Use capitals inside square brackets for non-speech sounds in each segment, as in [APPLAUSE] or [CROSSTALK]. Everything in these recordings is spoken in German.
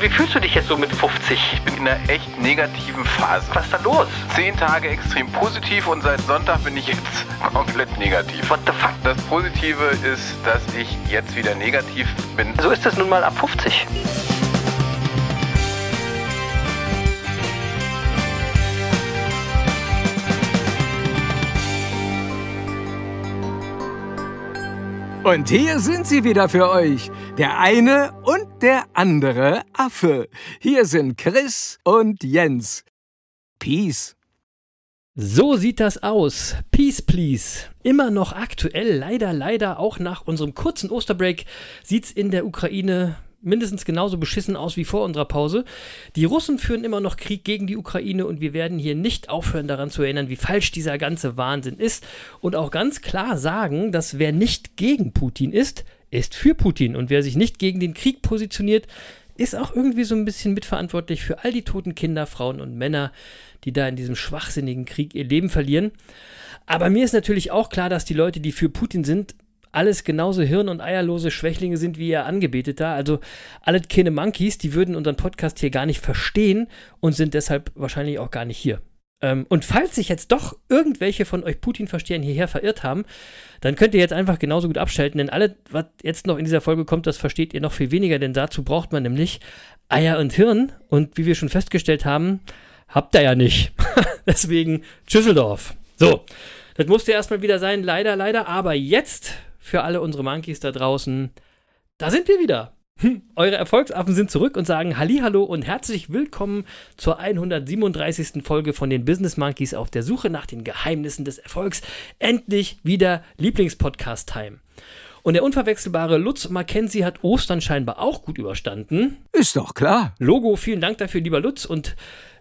Wie fühlst du dich jetzt so mit 50? Ich bin in einer echt negativen Phase. Was ist da los? Zehn Tage extrem positiv und seit Sonntag bin ich jetzt [LAUGHS] komplett negativ. What the fuck? Das Positive ist, dass ich jetzt wieder negativ bin. So ist es nun mal ab 50. Und hier sind sie wieder für euch. Der eine und der andere Affe. Hier sind Chris und Jens. Peace. So sieht das aus. Peace, please. Immer noch aktuell, leider, leider auch nach unserem kurzen Osterbreak sieht's in der Ukraine mindestens genauso beschissen aus wie vor unserer Pause. Die Russen führen immer noch Krieg gegen die Ukraine und wir werden hier nicht aufhören daran zu erinnern, wie falsch dieser ganze Wahnsinn ist und auch ganz klar sagen, dass wer nicht gegen Putin ist, ist für Putin und wer sich nicht gegen den Krieg positioniert, ist auch irgendwie so ein bisschen mitverantwortlich für all die toten Kinder, Frauen und Männer, die da in diesem schwachsinnigen Krieg ihr Leben verlieren. Aber mir ist natürlich auch klar, dass die Leute, die für Putin sind, alles genauso hirn- und eierlose Schwächlinge sind wie ihr Angebeteter. Also alle keine Monkeys, die würden unseren Podcast hier gar nicht verstehen und sind deshalb wahrscheinlich auch gar nicht hier. Ähm, und falls sich jetzt doch irgendwelche von euch Putin-Verstehern hierher verirrt haben, dann könnt ihr jetzt einfach genauso gut abschalten, denn alles, was jetzt noch in dieser Folge kommt, das versteht ihr noch viel weniger, denn dazu braucht man nämlich Eier und Hirn. Und wie wir schon festgestellt haben, habt ihr ja nicht. [LAUGHS] Deswegen Tschüsseldorf. So, das musste erstmal wieder sein, leider, leider. Aber jetzt für alle unsere Monkeys da draußen. Da sind wir wieder. Hm, eure Erfolgsaffen sind zurück und sagen Hallo und herzlich willkommen zur 137. Folge von den Business Monkeys auf der Suche nach den Geheimnissen des Erfolgs. Endlich wieder Lieblingspodcast-Time. Und der unverwechselbare Lutz Mackenzie hat Ostern scheinbar auch gut überstanden. Ist doch klar. Logo, vielen Dank dafür, lieber Lutz. Und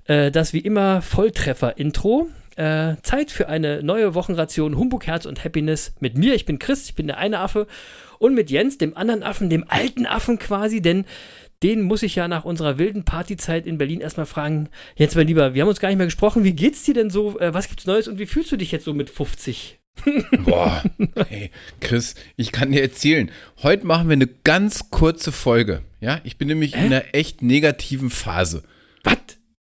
äh, das wie immer Volltreffer-Intro. Äh, Zeit für eine neue Wochenration Humbug, Herz und Happiness mit mir. Ich bin Chris, ich bin der eine Affe. Und mit Jens, dem anderen Affen, dem alten Affen quasi, denn den muss ich ja nach unserer wilden Partyzeit in Berlin erstmal fragen. Jens, mein Lieber, wir haben uns gar nicht mehr gesprochen. Wie geht's dir denn so? Äh, was gibt's Neues und wie fühlst du dich jetzt so mit 50? Boah, hey, Chris, ich kann dir erzählen. Heute machen wir eine ganz kurze Folge. Ja, ich bin nämlich Hä? in einer echt negativen Phase. Was?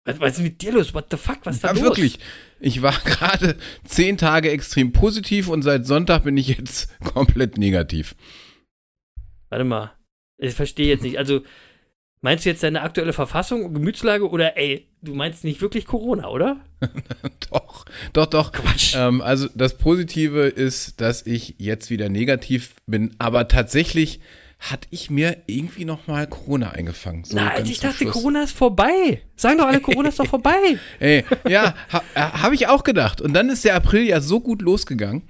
Was, was ist mit dir los? What the fuck? Was ist da Ja, los? wirklich. Ich war [LAUGHS] gerade zehn Tage extrem positiv und seit Sonntag bin ich jetzt [LAUGHS] komplett negativ. Warte mal. Ich verstehe jetzt nicht. Also, meinst du jetzt deine aktuelle Verfassung und Gemütslage oder ey, du meinst nicht wirklich Corona, oder? [LAUGHS] Doch, doch, doch. Quatsch. Ähm, also das Positive ist, dass ich jetzt wieder negativ bin, aber tatsächlich hatte ich mir irgendwie nochmal Corona eingefangen. So Nein, ich dachte, Schluss. Corona ist vorbei. Sagen doch alle, Corona ist doch [LAUGHS] vorbei. Ey, ja, ha, äh, habe ich auch gedacht. Und dann ist der April ja so gut losgegangen.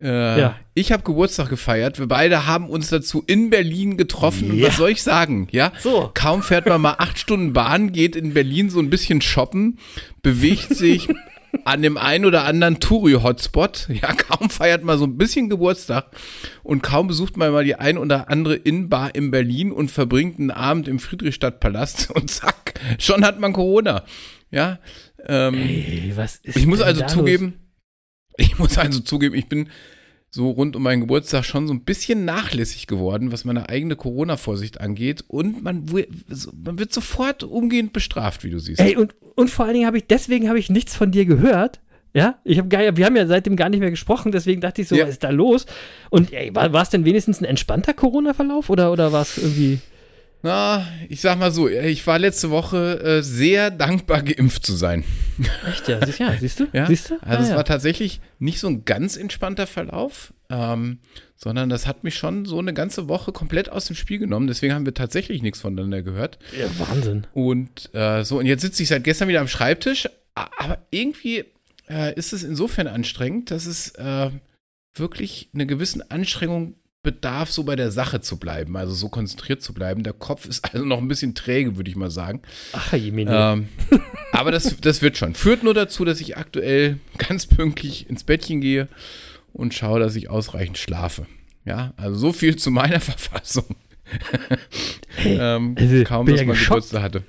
Äh, Ja. Ich habe Geburtstag gefeiert. Wir beide haben uns dazu in Berlin getroffen. Und Ja. was soll ich sagen? Ja, So. kaum fährt man mal acht Stunden Bahn, geht in Berlin so ein bisschen shoppen, bewegt sich [LAUGHS] an dem einen oder anderen Touri-Hotspot. Ja, kaum feiert man so ein bisschen Geburtstag und kaum besucht man mal die ein oder andere Innenbar in Berlin und verbringt einen Abend im Friedrichstadtpalast [LAUGHS] und zack, schon hat man Corona. Ja, ähm, Ey, was ist ich muss also zugeben, ich muss also zugeben, ich bin so rund um meinen Geburtstag schon so ein bisschen nachlässig geworden, was meine eigene Corona-Vorsicht angeht. Und man, man wird sofort umgehend bestraft, wie du siehst. Ey, und, und vor allen Dingen habe ich, deswegen habe ich nichts von dir gehört. Ja, ich habe gar, wir haben ja seitdem gar nicht mehr gesprochen, deswegen dachte ich so, Ja. was ist da los? Und ey, war es denn wenigstens ein entspannter Corona-Verlauf oder, oder war es irgendwie. Na, ich sag mal so, ich war letzte Woche äh, sehr dankbar, geimpft zu sein. Echt, ja, siehst, ja, siehst du? Ja? Siehst du? Also Ah, es ja. war tatsächlich nicht so ein ganz entspannter Verlauf, ähm, sondern das hat mich schon so eine ganze Woche komplett aus dem Spiel genommen. Deswegen haben wir tatsächlich nichts voneinander gehört. ja, Wahnsinn. Und äh, so, und jetzt sitze ich seit gestern wieder am Schreibtisch, aber irgendwie äh, ist es insofern anstrengend, dass es äh, wirklich eine gewissen Anstrengung bedarf, so bei der Sache zu bleiben, also so konzentriert zu bleiben. Der Kopf ist also noch ein bisschen träge, würde ich mal sagen. Ach, Jemine. Ähm, aber das, das wird schon. Führt nur dazu, dass ich aktuell ganz pünktlich ins Bettchen gehe und schaue, dass ich ausreichend schlafe. Ja, also so viel zu meiner [LAUGHS] Verfassung. ähm, also, kaum, dass ja man geschockt. Geburtstag hatte.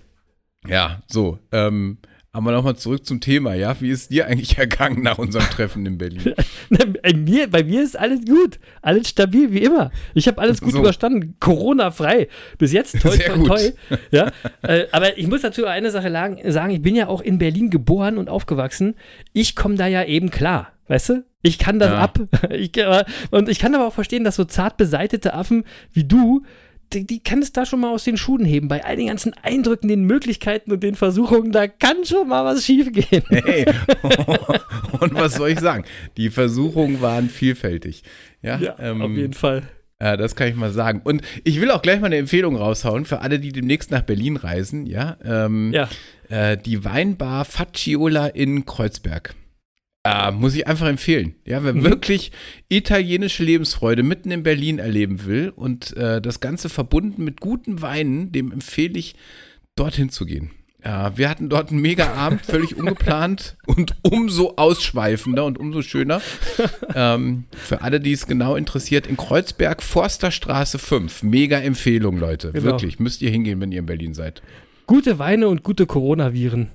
Ja, so. Ähm, aber nochmal zurück zum Thema, ja. Wie ist dir eigentlich [LAUGHS] ergangen nach unserem Treffen in Berlin? [LAUGHS] bei, mir, bei mir ist alles gut. Alles stabil, wie immer. Ich habe alles gut So. überstanden. Corona-frei. Bis jetzt, toi, Sehr toi, gut. toi. Ja? äh, aber ich muss dazu eine Sache sagen. Ich bin ja auch in Berlin geboren und aufgewachsen. Ich komme da ja eben klar. Weißt du? Ich kann das Ja. ab. [LAUGHS] Ich, und ich kann aber auch verstehen, dass so zart beseitete Affen wie du, die, die kann es da schon mal aus den Schuhen heben. Bei all den ganzen Eindrücken, den Möglichkeiten und den Versuchungen, da kann schon mal was schiefgehen. [LAUGHS] Hey, [LAUGHS] und was soll ich sagen? Die Versuchungen waren vielfältig. Ja, Ja, ähm, auf jeden Fall. Ja, das kann ich mal sagen. Und ich will auch gleich mal eine Empfehlung raushauen für alle, die demnächst nach Berlin reisen. Ja, ähm, Ja. äh, die Weinbar Facciola in Kreuzberg. Äh, muss ich einfach empfehlen. Ja, wer wirklich italienische Lebensfreude mitten in Berlin erleben will und äh, das Ganze verbunden mit guten Weinen, dem empfehle ich, dorthin zu gehen. Ja, wir hatten dort einen mega Abend, völlig ungeplant und umso ausschweifender und umso schöner. ähm, für alle, die es genau interessiert, in Kreuzberg, Forsterstraße 5. Mega Empfehlung, Leute. Genau. Wirklich, müsst ihr hingehen, wenn ihr in Berlin seid. Gute Weine und gute Coronaviren.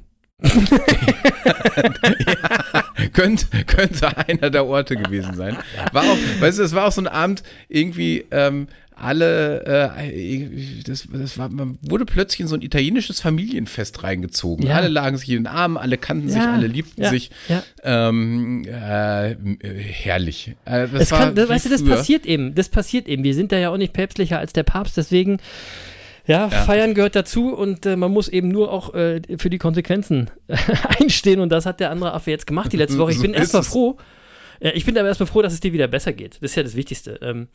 Könnte, könnte einer der Orte gewesen sein. War auch, weißt du, es war auch so ein Abend, irgendwie ähm, alle, äh, das, das war, man wurde plötzlich in so ein italienisches Familienfest reingezogen. Ja. Alle lagen sich in den Armen, alle kannten sich, alle liebten ja, sich. Ja. Ähm, äh, herrlich. Äh, das Das war kann, das, weißt du, das früher. passiert eben. Das passiert eben. Wir sind da ja auch nicht päpstlicher als der Papst, deswegen, ja, feiern gehört dazu und äh, man muss eben nur auch äh, für die Konsequenzen [LAUGHS] einstehen und das hat der andere Affe jetzt gemacht die letzte Woche. Ich So bin erstmal froh. Ja, ich bin aber erstmal froh, dass es dir wieder besser geht. Das ist ja das Wichtigste. Ähm,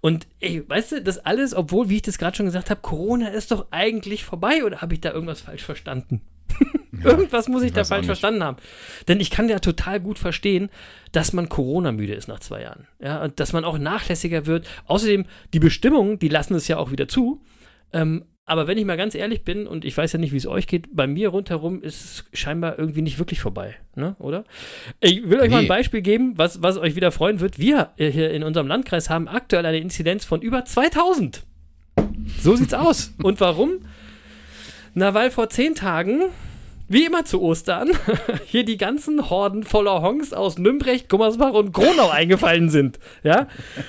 und ey, weißt du, das alles, obwohl, wie ich das gerade schon gesagt habe, Corona ist doch eigentlich vorbei oder habe ich da irgendwas falsch verstanden? [LAUGHS] Irgendwas muss ich da weiß auch falsch verstanden haben. Denn ich kann ja total gut verstehen, dass man Corona-müde ist nach zwei Jahren. Ja, und dass man auch nachlässiger wird. Außerdem, die Bestimmungen, die lassen es ja auch wieder zu. Ähm, aber wenn ich mal ganz ehrlich bin, und ich weiß ja nicht, wie es euch geht, bei mir rundherum ist es scheinbar irgendwie nicht wirklich vorbei, ne? oder? Ich will euch mal ein Nee. Beispiel geben, was, was euch wieder freuen wird. Wir hier in unserem Landkreis haben aktuell eine Inzidenz von über 2000. So sieht's aus. Und warum? Na, weil vor zehn Tagen, wie immer zu Ostern, [LAUGHS] hier die ganzen Horden voller Honks aus Nümbrecht, Gummersbach und Gronau [LAUGHS] eingefallen sind. Ja?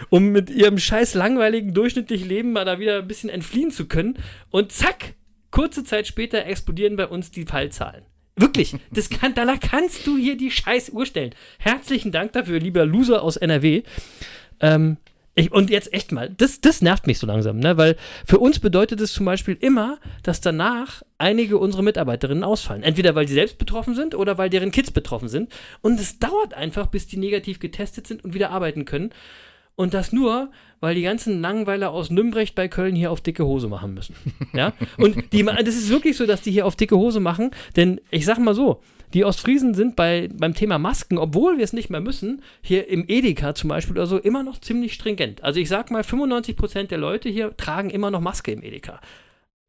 Um mit ihrem scheiß langweiligen durchschnittlichen Leben mal da wieder ein bisschen entfliehen zu können. Und zack, kurze Zeit später explodieren bei uns die Fallzahlen. Wirklich, das kann, danach kannst du hier die scheiß Uhr stellen. Herzlichen Dank dafür, lieber Loser aus NRW. Ähm, ich, und jetzt echt mal, das, das nervt mich so langsam, ne? weil für uns bedeutet es zum Beispiel immer, dass danach einige unserer Mitarbeiterinnen ausfallen. Entweder weil sie selbst betroffen sind oder weil deren Kids betroffen sind. Und es dauert einfach, bis die negativ getestet sind und wieder arbeiten können. Und das nur, weil die ganzen Langweiler aus Nümbrecht bei Köln hier auf dicke Hose machen müssen. Ja? Und die, das ist wirklich so, dass die hier auf dicke Hose machen, denn ich sag mal so, die Ostfriesen sind bei, beim Thema Masken, obwohl wir es nicht mehr müssen, hier im Edeka zum Beispiel oder so, immer noch ziemlich stringent. Also ich sag mal, 95% der Leute hier tragen immer noch Maske im Edeka.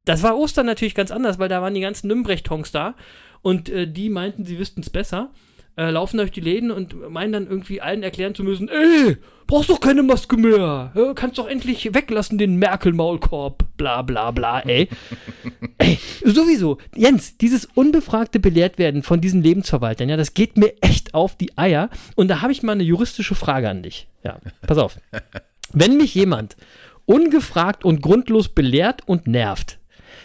Das war Ostern natürlich ganz anders, weil da waren die ganzen Nümbrecht-Honks da und äh, die meinten, sie wüssten es besser, äh, laufen durch die Läden und meinen dann irgendwie allen erklären zu müssen, ey, brauchst doch keine Maske mehr, ja, kannst doch endlich weglassen den Merkel-Maulkorb, bla bla bla, ey. [LAUGHS] ey, sowieso, Jens, dieses unbefragte Belehrtwerden von diesen Lebensverwaltern, ja, das geht mir echt auf die Eier und da habe ich mal eine juristische Frage an dich. Ja, pass auf. [LAUGHS] Wenn mich jemand ungefragt und grundlos belehrt und nervt,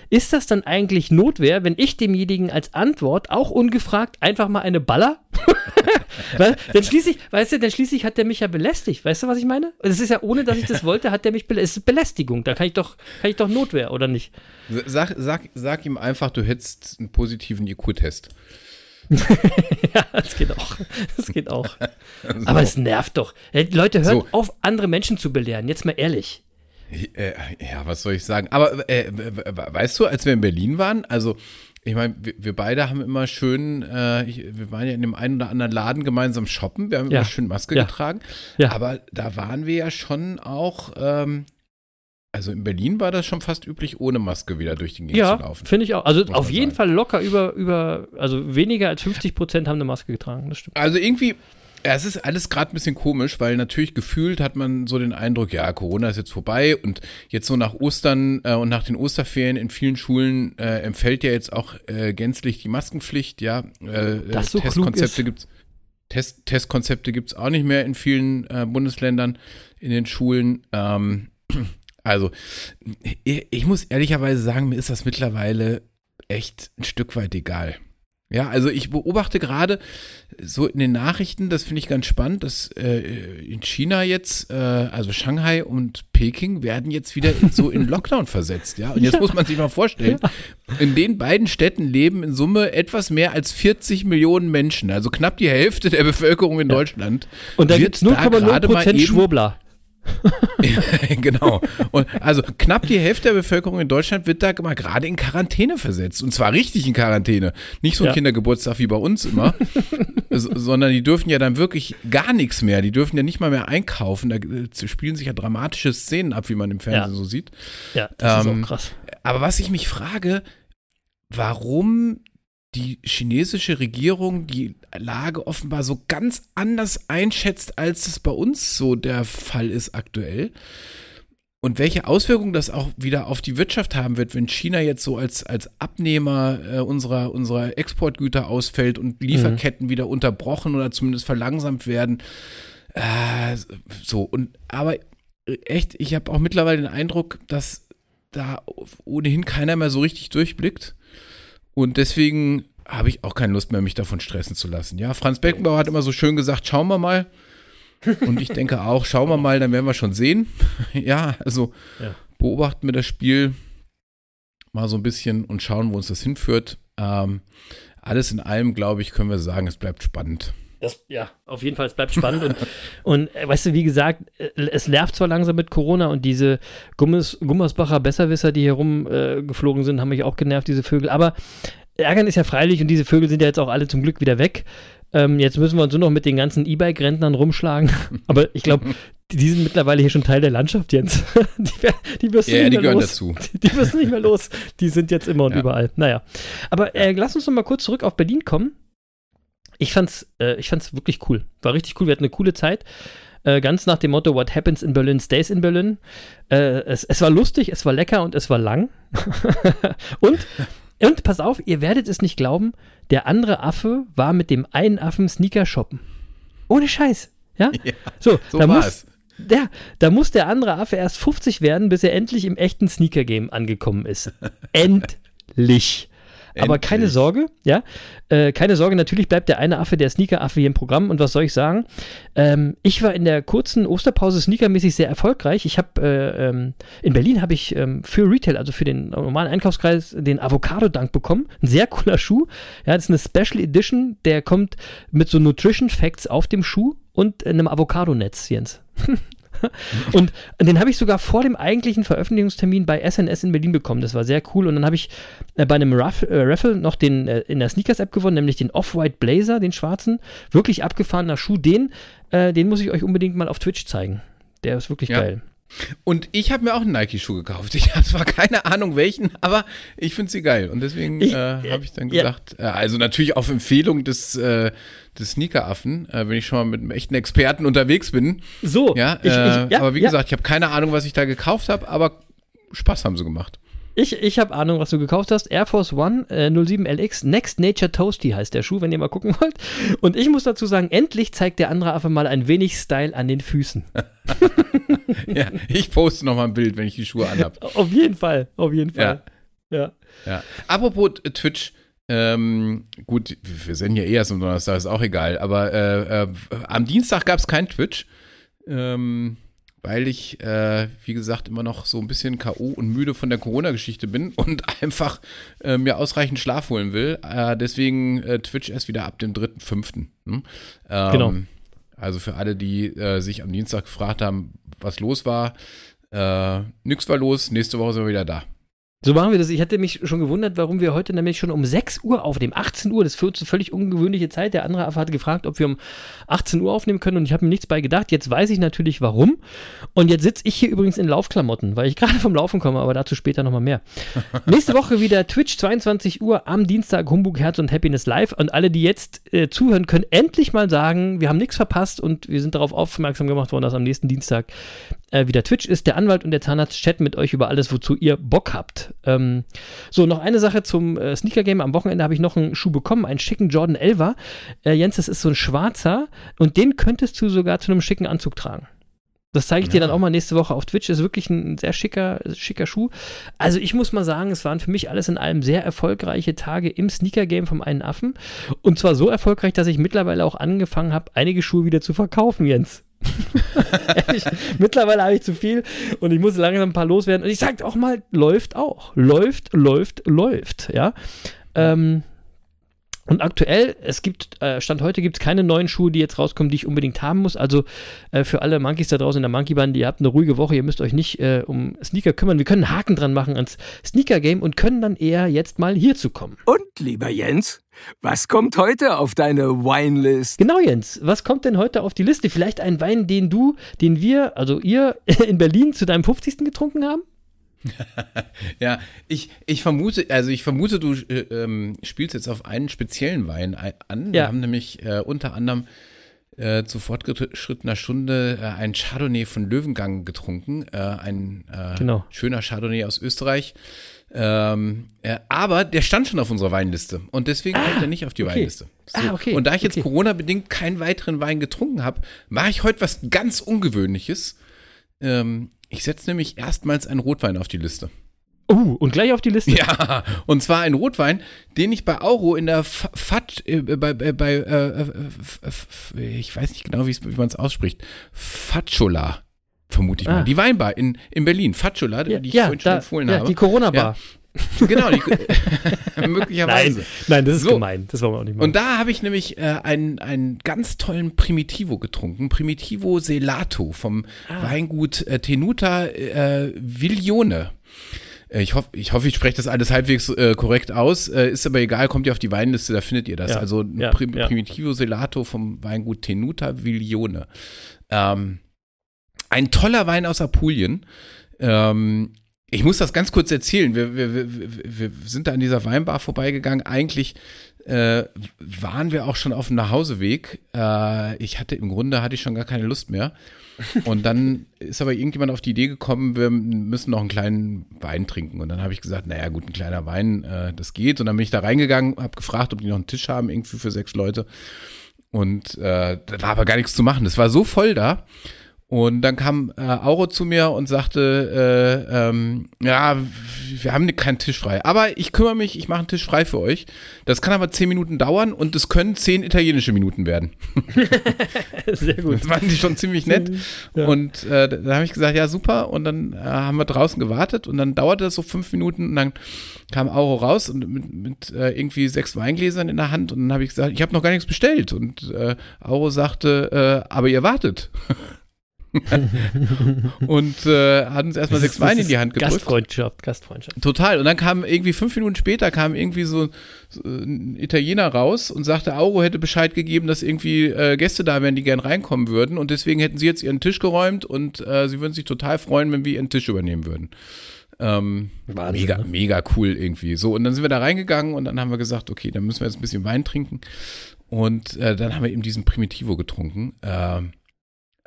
ist das dann eigentlich Notwehr, wenn ich demjenigen als Antwort auch ungefragt einfach mal eine Baller? [LAUGHS] Weil, dann schließlich, weißt du, dann schließlich hat der mich ja belästigt. Weißt du, was ich meine? Das ist ja ohne, dass ich das wollte, hat der mich belästigt. Es ist Belästigung. Da kann ich doch, kann ich doch Notwehr, oder nicht? Sag, sag, sag ihm einfach, du hättest einen positiven IQ-Test. [LAUGHS] Ja, das geht auch. Das geht auch. [LAUGHS] Aber es nervt doch. Ey, Leute, hört So. auf, andere Menschen zu belehren. Jetzt mal ehrlich. Äh, ja, was soll ich sagen? Aber äh, weißt du, als wir in Berlin waren, also ich meine, wir, wir beide haben immer schön, äh, ich, wir waren ja in dem einen oder anderen Laden gemeinsam shoppen, wir haben Ja. immer schön Maske Ja. getragen, Ja. aber da waren wir ja schon auch, ähm, also in Berlin war das schon fast üblich, ohne Maske wieder durch den Gegend zu Ja, laufen. finde ich auch. Also Muss auf jeden sagen. Fall locker über, über, also weniger als 50 Prozent haben eine Maske getragen. Das stimmt. Also irgendwie, Ja, es ist alles gerade ein bisschen komisch, weil natürlich gefühlt hat man so den Eindruck, ja, Corona ist jetzt vorbei und jetzt so nach Ostern äh, und nach den Osterferien in vielen Schulen äh, empfällt ja jetzt auch äh, gänzlich die Maskenpflicht, ja. Äh, Das so Testkonzepte ist. gibt's. Test, Testkonzepte gibt es auch nicht mehr in vielen äh, Bundesländern in den Schulen. Ähm, [CLEARS THROAT] also, ich, ich muss ehrlicherweise sagen, mir ist das mittlerweile echt ein Stück weit egal. Ja, also ich beobachte gerade so in den Nachrichten, das finde ich ganz spannend, dass äh, in China jetzt, äh, also Shanghai und Peking werden jetzt wieder so in [LAUGHS] Lockdown versetzt, ja. Und jetzt Ja. muss man sich mal vorstellen, in den beiden Städten leben in Summe etwas mehr als 40 Millionen Menschen, also knapp die Hälfte der Bevölkerung in Deutschland. Und da wird gibt es 0,0 gerade mal Prozent Schwurbler. [LAUGHS] genau. Und also knapp die Hälfte der Bevölkerung in Deutschland wird da mal gerade in Quarantäne versetzt. Und zwar richtig in Quarantäne. Nicht so ein Ja. Kindergeburtstag wie bei uns immer, [LAUGHS] sondern die dürfen ja dann wirklich gar nichts mehr. Die dürfen ja nicht mal mehr einkaufen. Da äh, spielen sich ja dramatische Szenen ab, wie man im Fernsehen Ja. so sieht. Ja, das Ähm, ist auch krass. Aber was ich mich frage, warum die chinesische Regierung die Lage offenbar so ganz anders einschätzt, als es bei uns so der Fall ist aktuell. Und welche Auswirkungen das auch wieder auf die Wirtschaft haben wird, wenn China jetzt so als, als Abnehmer äh, unserer, unserer Exportgüter ausfällt und Lieferketten wieder unterbrochen oder zumindest verlangsamt werden. Äh, so, und aber echt, ich habe auch mittlerweile den Eindruck, dass da ohnehin keiner mehr so richtig durchblickt. Und deswegen habe ich auch keine Lust mehr, mich davon stressen zu lassen. Ja, Franz Beckenbauer hat immer so schön gesagt, schauen wir mal. Und ich denke auch, schauen wir mal, dann werden wir schon sehen. [LAUGHS] ja, also Ja. beobachten wir das Spiel mal so ein bisschen und schauen, wo uns das hinführt. Ähm, alles in allem, glaube ich, können wir sagen, es bleibt spannend. Das, ja, auf jeden Fall, es bleibt spannend. und, [LAUGHS] und äh, weißt du, wie gesagt, äh, es nervt zwar langsam mit Corona und diese Gummes, Gummersbacher Besserwisser, die hier rumgeflogen äh, sind, haben mich auch genervt, diese Vögel. Aber ärgern ist ja freilich und diese Vögel sind ja jetzt auch alle zum Glück wieder weg. Ähm, jetzt müssen wir uns nur noch mit den ganzen E-Bike-Rentnern rumschlagen. [LAUGHS] Aber ich glaube, die, sind mittlerweile hier schon Teil der Landschaft, Jens. [LAUGHS] die, die wirst du Ja, nicht die mehr gehören los. dazu. Die wirst nicht mehr los. Die sind jetzt immer und Ja. überall. Naja. Aber äh, lass uns noch mal kurz zurück auf Berlin kommen. Ich fand's, äh, ich fand's wirklich cool. War richtig cool. Wir hatten eine coole Zeit. Äh, ganz nach dem Motto, what happens in Berlin stays in Berlin. Äh, es, es war lustig, es war lecker und es war lang. [LAUGHS] und, und pass auf, ihr werdet es nicht glauben, der andere Affe war mit dem einen Affen Sneaker shoppen. Ohne Scheiß. Ja? [LAUGHS] Ja, so, so da muss, der, da muss der andere Affe erst 50 werden, bis er endlich im echten Sneaker-Game angekommen ist. [LAUGHS] endlich. Aber keine Sorge, ja, äh, keine Sorge, natürlich bleibt der eine Affe der Sneaker-Affe hier im Programm. Und was soll ich sagen? Ähm, ich war in der kurzen Osterpause sneakermäßig sehr erfolgreich. Ich habe äh, ähm, in Berlin habe ich ähm, für Retail, also für den normalen Einkaufskreis, den Avocado-Dank bekommen. Ein sehr cooler Schuh. Ja, das ist eine Special Edition, der kommt mit so Nutrition Facts auf dem Schuh und einem Avocado-Netz, Jens. [LAUGHS] [LAUGHS] Und den habe ich sogar vor dem eigentlichen Veröffentlichungstermin bei SNS in Berlin bekommen. Das war sehr cool. Und dann habe ich äh, bei einem Raff, äh, Raffle noch den äh, in der Sneakers-App gewonnen, nämlich den Off-White Blazer, den schwarzen. Wirklich abgefahrener Schuh. Den, äh, den muss ich euch unbedingt mal auf Twitch zeigen. Der ist wirklich Ja. geil. Und ich habe mir auch einen Nike-Schuh gekauft. [LAUGHS] Ich habe zwar keine Ahnung welchen, aber ich finde sie geil. Und deswegen äh, habe ich dann ja. gesagt, äh, also natürlich auf Empfehlung des, äh, des Sneaker-Affen, äh, wenn ich schon mal mit einem echten Experten unterwegs bin. So, Ja, ich, äh, ich, ja, aber wie ja. gesagt, ich habe keine Ahnung, was ich da gekauft habe, aber Spaß haben sie gemacht. Ich, ich habe Ahnung, was du gekauft hast. Air Force One äh, 07LX Next Nature Toasty heißt der Schuh, wenn ihr mal gucken wollt. Und ich muss dazu sagen, endlich zeigt der andere Affe mal ein wenig Style an den Füßen. [LAUGHS] ja, ich poste noch mal ein Bild, wenn ich die Schuhe anhab. Auf jeden Fall, auf jeden Fall. Ja. Ja. Apropos äh, Twitch, ähm, gut, wir senden ja eh erst am Donnerstag, ist auch egal, aber äh, äh, am Dienstag gab es kein Twitch, ähm, weil ich, äh, wie gesagt, immer noch so ein bisschen K.O. und müde von der Corona-Geschichte bin [LAUGHS] und einfach äh, mir ausreichend Schlaf holen will. Äh, deswegen äh, Twitch erst wieder ab dem 3.5. Hm? Ähm, Genau. Also für alle, die äh, sich am Dienstag gefragt haben, was los war, äh, nix war los, nächste Woche sind wir wieder da. So machen wir das. Ich hatte mich schon gewundert, warum wir heute nämlich schon um 6 Uhr aufnehmen. 18 Uhr, das ist uns eine völlig ungewöhnliche Zeit. Der andere Affe hatte gefragt, ob wir um 18 Uhr aufnehmen können und ich habe mir nichts bei gedacht. Jetzt weiß ich natürlich warum. Und jetzt sitze ich hier übrigens in Laufklamotten, weil ich [LAUGHS] gerade vom Laufen komme, aber dazu später nochmal mehr. [LAUGHS] Nächste Woche wieder Twitch 22 Uhr am Dienstag Humbug Herz und Happiness Live. Und alle, die jetzt äh, zuhören, können endlich mal sagen, wir haben nichts verpasst und wir sind darauf aufmerksam gemacht worden, dass am nächsten Dienstag äh, wieder Twitch ist. Der Anwalt und der Zahnarzt chatten mit euch über alles, wozu ihr Bock habt. Ähm, so, noch eine Sache zum äh, Sneaker Game. Am Wochenende habe ich noch einen Schuh bekommen, einen schicken Jordan 11 äh, Jens, das ist so ein schwarzer und den könntest du sogar zu einem schicken Anzug tragen. Das zeige ich dir dann auch mal nächste Woche auf Twitch. Ist wirklich ein sehr schicker, schicker Schuh. Also ich muss mal sagen, es waren für mich alles in allem sehr erfolgreiche Tage im Sneaker-Game vom einen Affen. Und zwar so erfolgreich, dass ich mittlerweile auch angefangen habe, einige Schuhe wieder zu verkaufen, Jens. [LAUGHS] Ehrlich, mittlerweile habe ich zu viel und ich muss langsam ein paar loswerden. Und ich sage auch mal, läuft auch. Läuft, läuft, läuft. Ja. Ähm, und aktuell, es gibt, äh, Stand heute gibt es keine neuen Schuhe, die jetzt rauskommen, die ich unbedingt haben muss. Also äh, für alle Monkeys da draußen in der Monkey Band, ihr habt eine ruhige Woche, ihr müsst euch nicht äh, um Sneaker kümmern. Wir können einen Haken dran machen ans Sneaker-Game und können dann eher jetzt mal hierzu kommen. Und lieber Jens, was kommt heute auf deine Winelist? Genau, Jens. Was kommt denn heute auf die Liste? Vielleicht ein Wein, den du, den wir, also ihr [LAUGHS] in Berlin zu deinem 50. getrunken haben? [LAUGHS] ja, ich, ich vermute, also ich vermute, du äh, ähm, spielst jetzt auf einen speziellen Wein an. Wir haben nämlich äh, unter anderem äh, zu fortgeschrittener Stunde äh, ein Chardonnay von Löwengang getrunken. Äh, ein äh, genau. schöner Chardonnay aus Österreich. Ähm, aber der stand schon auf unserer Weinliste und deswegen ah, kommt er nicht auf die okay. Weinliste. So. Ah, okay. Und da ich jetzt okay. Corona-bedingt keinen weiteren Wein getrunken habe, mache ich heute was ganz Ungewöhnliches. Ähm, ich setze nämlich erstmals einen Rotwein auf die Liste. Uh, und gleich auf die Liste. Ja, [LAUGHS] und zwar ein Rotwein, den ich bei Auro in der Fat, äh, bei, bei, bei äh, äh, ich weiß nicht genau, wie man es ausspricht, Fatschola, vermute ich ah. mal. Die Weinbar in, in Berlin, Fatschola, ja, die ich ja, vorhin schon da, empfohlen ja, habe. Die Corona-Bar. Genau, die, [LAUGHS] möglicherweise. Nein, nein, das ist so. gemein. Das wollen wir auch nicht machen. Und da habe ich nämlich äh, einen, einen ganz tollen Primitivo getrunken. Primitivo Selato vom ah. Weingut äh, Tenuta äh, Viglione. Äh, ich hoffe, ich, hoff, ich spreche das alles halbwegs äh, korrekt aus. Äh, ist aber egal, kommt ihr auf die Weinliste, da findet ihr das. Ja, also ja, Prim ja. Primitivo Selato vom Weingut Tenuta Viglione. Ähm, ein toller Wein aus Apulien. Ähm, ich muss das ganz kurz erzählen. Wir, wir, wir, wir sind da an dieser Weinbar vorbeigegangen. Eigentlich äh, waren wir auch schon auf dem Nachhauseweg. Äh, ich hatte im Grunde hatte ich schon gar keine Lust mehr. Und dann [LAUGHS] ist aber irgendjemand auf die Idee gekommen, wir müssen noch einen kleinen Wein trinken. Und dann habe ich gesagt, naja gut, ein kleiner Wein, äh, das geht. Und dann bin ich da reingegangen, habe gefragt, ob die noch einen Tisch haben, irgendwie für sechs Leute. Und äh, da war aber gar nichts zu machen. Das war so voll da. Und dann kam äh, Auro zu mir und sagte, äh, ähm, ja, wir haben keinen Tisch frei. Aber ich kümmere mich, ich mache einen Tisch frei für euch. Das kann aber zehn Minuten dauern und es können zehn italienische Minuten werden. [LAUGHS] Sehr gut. Das waren die schon ziemlich nett. Ja. Und äh, da habe ich gesagt, ja, super. Und dann äh, haben wir draußen gewartet und dann dauerte das so fünf Minuten und dann kam Auro raus und mit, mit äh, irgendwie sechs Weingläsern in der Hand. Und dann habe ich gesagt, ich habe noch gar nichts bestellt. Und äh, Auro sagte, äh, aber ihr wartet. [LAUGHS] und äh, hat uns erstmal sechs Weine in die Hand gedrückt. Gastfreundschaft, Gastfreundschaft. Total. Und dann kam irgendwie fünf Minuten später kam irgendwie so, so ein Italiener raus und sagte, Auro hätte Bescheid gegeben, dass irgendwie äh, Gäste da wären, die gern reinkommen würden. Und deswegen hätten sie jetzt ihren Tisch geräumt und äh, sie würden sich total freuen, wenn wir ihren Tisch übernehmen würden. Ähm, Wahnsinn, mega, ne? mega cool irgendwie. So, und dann sind wir da reingegangen und dann haben wir gesagt, okay, dann müssen wir jetzt ein bisschen Wein trinken. Und äh, dann haben wir eben diesen Primitivo getrunken. Ähm,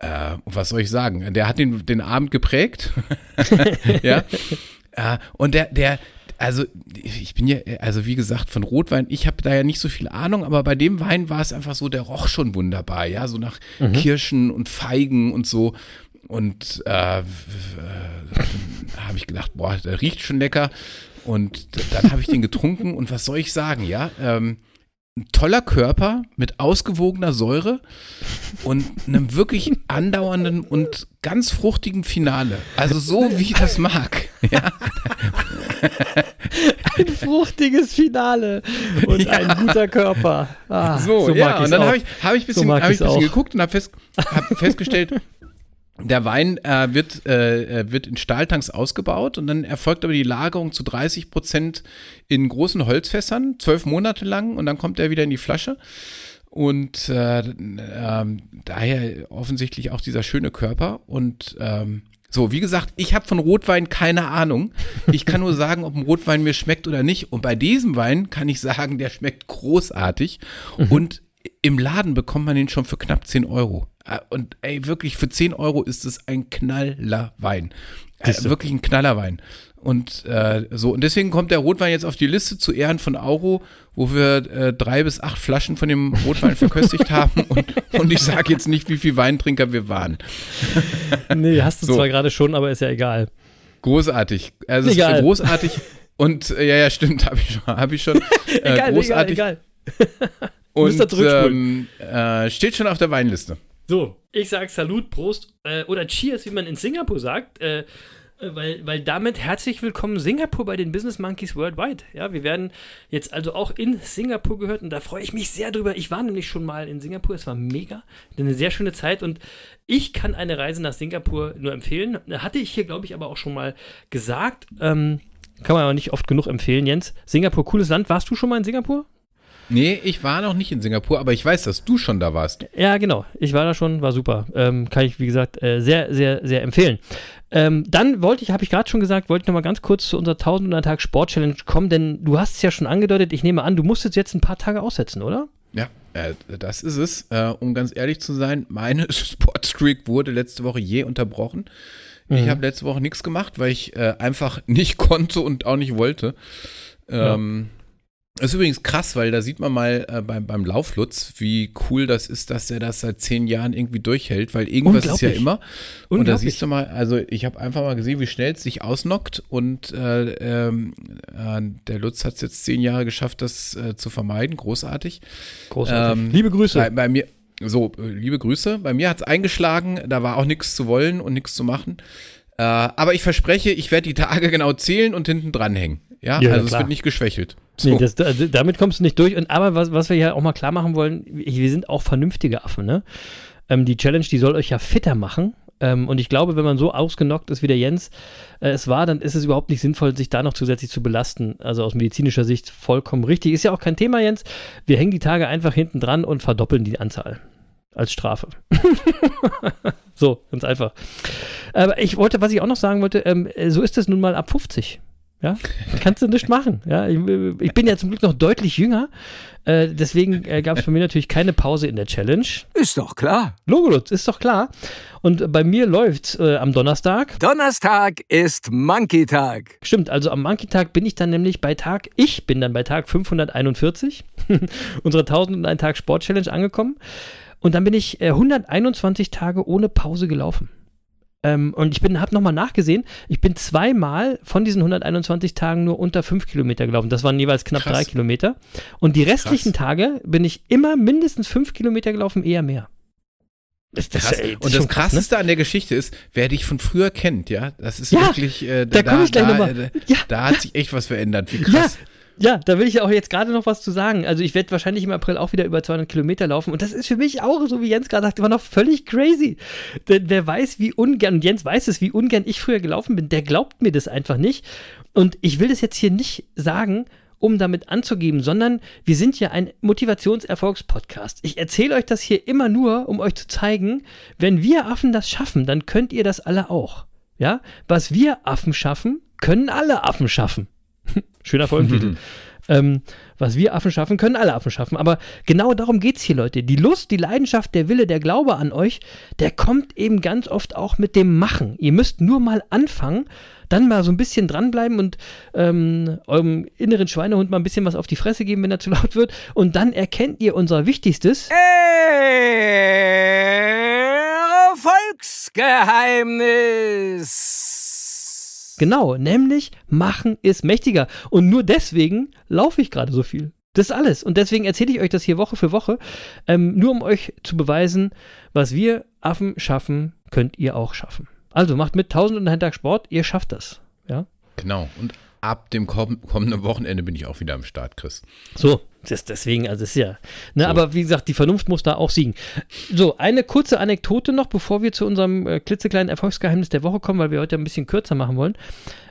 äh, was soll ich sagen? Der hat den, den Abend geprägt. [LAUGHS] ja. Äh, und der, der, also ich bin ja, also wie gesagt, von Rotwein, ich habe da ja nicht so viel Ahnung, aber bei dem Wein war es einfach so, der roch schon wunderbar, ja, so nach mhm. Kirschen und Feigen und so. Und äh, äh, habe ich gedacht, boah, der riecht schon lecker. Und dann habe ich den getrunken und was soll ich sagen, ja? Ähm, ein toller Körper mit ausgewogener Säure und einem wirklich andauernden und ganz fruchtigen Finale. Also so, wie ich das mag. Ja. [LAUGHS] Ein fruchtiges Finale und ja. ein guter Körper. Ah, so, so, ja, und dann habe ich, hab ich ein bisschen, so hab ich bisschen geguckt und habe fest, hab festgestellt, der Wein äh, wird, äh, wird in Stahltanks ausgebaut und dann erfolgt aber die Lagerung zu 30 Prozent in großen Holzfässern, zwölf Monate lang und dann kommt er wieder in die Flasche. Und äh, äh, daher offensichtlich auch dieser schöne Körper. Und ähm, so, wie gesagt, ich habe von Rotwein keine Ahnung. Ich kann nur sagen, ob ein Rotwein mir schmeckt oder nicht. Und bei diesem Wein kann ich sagen, der schmeckt großartig. Mhm. Und im Laden bekommt man den schon für knapp 10 Euro. Äh, und ey, wirklich, für 10 Euro ist es ein knaller Wein. Äh, wirklich ein knaller Wein. Und äh, so, und deswegen kommt der Rotwein jetzt auf die Liste zu Ehren von Auro, wo wir äh, drei bis acht Flaschen von dem Rotwein verköstigt [LAUGHS] haben. Und, und ich sage jetzt nicht, wie viel Weintrinker wir waren. [LAUGHS] nee, hast du so. zwar gerade schon, aber ist ja egal. Großartig. Also egal. ist großartig. Und äh, ja, ja, stimmt, habe ich schon. Hab ich schon [LAUGHS] äh, egal, großartig. egal, egal. und ähm, äh, steht schon auf der Weinliste. So, ich sage Salut, Prost äh, oder Cheers, wie man in Singapur sagt. Äh, äh, weil, weil damit herzlich willkommen Singapur bei den Business Monkeys Worldwide. Ja, wir werden jetzt also auch in Singapur gehört und da freue ich mich sehr drüber. Ich war nämlich schon mal in Singapur, es war mega, eine sehr schöne Zeit und ich kann eine Reise nach Singapur nur empfehlen. Hatte ich hier, glaube ich, aber auch schon mal gesagt. Ähm, kann man aber nicht oft genug empfehlen, Jens. Singapur, cooles Land. Warst du schon mal in Singapur? Nee, ich war noch nicht in Singapur, aber ich weiß, dass du schon da warst. Ja, genau. Ich war da schon, war super. Ähm, kann ich, wie gesagt, äh, sehr, sehr, sehr empfehlen. Ähm, dann wollte ich, habe ich gerade schon gesagt, wollte ich nochmal ganz kurz zu unserer 1000 Tag Sport Challenge kommen, denn du hast es ja schon angedeutet, ich nehme an, du musstest jetzt ein paar Tage aussetzen, oder? Ja, äh, das ist es. Äh, um ganz ehrlich zu sein, meine [LAUGHS] Sportstreak wurde letzte Woche je unterbrochen. Mhm. Ich habe letzte Woche nichts gemacht, weil ich äh, einfach nicht [LAUGHS] konnte und auch nicht wollte. Ähm, ja. Das ist übrigens krass, weil da sieht man mal äh, beim, beim Lauflutz, wie cool das ist, dass er das seit zehn Jahren irgendwie durchhält, weil irgendwas ist ja immer. Und da siehst du mal, also ich habe einfach mal gesehen, wie schnell es sich ausnockt und äh, ähm, äh, der Lutz hat es jetzt zehn Jahre geschafft, das äh, zu vermeiden. Großartig. Großartig. Ähm, liebe Grüße. Bei, bei mir, so, äh, liebe Grüße. Bei mir hat es eingeschlagen, da war auch nichts zu wollen und nichts zu machen. Äh, aber ich verspreche, ich werde die Tage genau zählen und hinten dranhängen. Ja, ja also es wird nicht geschwächelt. So. Nee, das, damit kommst du nicht durch. Und aber was, was wir ja auch mal klar machen wollen, wir sind auch vernünftige Affen, ne? Ähm, die Challenge, die soll euch ja fitter machen. Ähm, und ich glaube, wenn man so ausgenockt ist wie der Jens äh, es war, dann ist es überhaupt nicht sinnvoll, sich da noch zusätzlich zu belasten. Also aus medizinischer Sicht vollkommen richtig. Ist ja auch kein Thema, Jens. Wir hängen die Tage einfach hinten dran und verdoppeln die Anzahl als Strafe. [LAUGHS] so, ganz einfach. Aber ich wollte, was ich auch noch sagen wollte, ähm, so ist es nun mal ab 50. Ja, kannst du nicht machen. Ja, ich, ich, bin ja zum Glück noch deutlich jünger. Äh, deswegen äh, gab es bei mir natürlich keine Pause in der Challenge. Ist doch klar. Logolutz, ist doch klar. Und bei mir läuft äh, am Donnerstag. Donnerstag ist Monkey-Tag. Stimmt, also am Monkey-Tag bin ich dann nämlich bei Tag, ich bin dann bei Tag 541 unserer 1001 Tag Sport-Challenge angekommen. Und dann bin ich 121 äh, Tage ohne Pause gelaufen. Ähm, und ich habe nochmal nachgesehen, ich bin zweimal von diesen 121 Tagen nur unter 5 Kilometer gelaufen. Das waren jeweils knapp Krass. drei Kilometer. Und die restlichen Krass. Tage bin ich immer mindestens 5 Kilometer gelaufen, eher mehr. Das, das, das und das Krasseste ne? an der Geschichte ist, wer dich von früher kennt, ja, das ist ja, wirklich, äh, da, da, da, ja. da, hat sich echt was verändert. Wie krass. Ja, ja, da will ich ja auch jetzt gerade noch was zu sagen. Also ich werde wahrscheinlich im April auch wieder über 200 Kilometer laufen und das ist für mich auch, so wie Jens gerade sagt, immer noch völlig crazy. Denn wer weiß, wie ungern, und Jens weiß es, wie ungern ich früher gelaufen bin, der glaubt mir das einfach nicht. Und ich will das jetzt hier nicht sagen, um damit anzugeben, sondern wir sind ja ein Motivationserfolgspodcast. Ich erzähle euch das hier immer nur, um euch zu zeigen, wenn wir Affen das schaffen, dann könnt ihr das alle auch. Ja, was wir Affen schaffen, können alle Affen schaffen. Schöner Folgentitel. [LAUGHS] ähm, was wir Affen schaffen, können alle Affen schaffen. Aber genau darum geht es hier, Leute. Die Lust, die Leidenschaft, der Wille, der Glaube an euch, der kommt eben ganz oft auch mit dem Machen. Ihr müsst nur mal anfangen, dann mal so ein bisschen dranbleiben und ähm, eurem inneren Schweinehund mal ein bisschen was auf die Fresse geben, wenn er [LAUGHS] zu laut wird. Und dann erkennt ihr unser Wichtigstes. Erfolgsgeheimnis. Genau, nämlich machen ist mächtiger. Und nur deswegen laufe ich gerade so viel. Das ist alles. Und deswegen erzähle ich euch das hier Woche für Woche, ähm, nur um euch zu beweisen, was wir Affen schaffen, könnt ihr auch schaffen. Also macht mit 1000 und einen Tag Sport, ihr schafft das. Ja? Genau. Und ab dem komm kommenden Wochenende bin ich auch wieder am Start, Chris. So, das, deswegen, also es ist ja. Ne, Aber wie gesagt, die Vernunft muss da auch siegen. So, eine kurze Anekdote noch, bevor wir zu unserem äh, klitzekleinen Erfolgsgeheimnis der Woche kommen, weil wir heute ein bisschen kürzer machen wollen.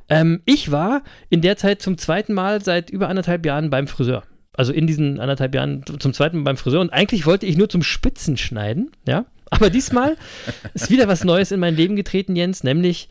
Ähm, ich war in der Zeit zum zweiten Mal seit über anderthalb Jahren beim Friseur. Also in diesen anderthalb Jahren zum zweiten Mal beim Friseur. Und eigentlich wollte ich nur zum Spitzen schneiden, ja. Aber diesmal [LAUGHS] ist wieder was Neues in mein Leben getreten, Jens, nämlich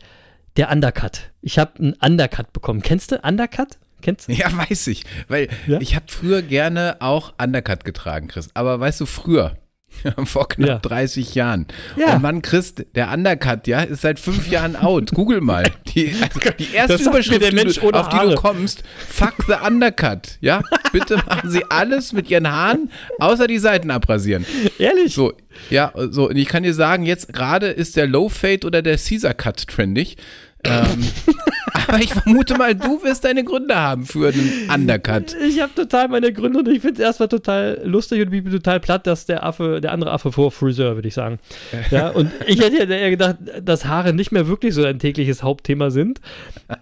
der Undercut. Ich habe einen Undercut bekommen. Kennst du Undercut? Kennst du? Ja, weiß ich. Weil Ja? ich habe früher gerne auch Undercut getragen, Chris. Aber weißt du, früher, [LAUGHS] vor knapp Ja. 30 Jahren. Ja. Und Mann, Chris, der Undercut, ja, ist seit fünf Jahren out. [LAUGHS] Google mal. Die, also die erste Überschrift, der Mensch du, auf die Haare. du kommst, fuck the Undercut. Ja, bitte machen Sie alles mit Ihren Haaren, außer die Seiten abrasieren. Ehrlich? So, ja, so, und ich kann dir sagen, jetzt gerade ist der Low Fade oder der Caesar Cut trendig. Ähm, [LAUGHS] aber ich vermute mal, du wirst deine Gründe haben für einen Undercut. Ich habe total meine Gründe und ich finde es erstmal total lustig und ich bin total platt, dass der Affe, der andere Affe vor Friseur, würde ich sagen. [LAUGHS] Ja, und ich hätte ja eher gedacht, dass Haare nicht mehr wirklich so ein tägliches Hauptthema sind.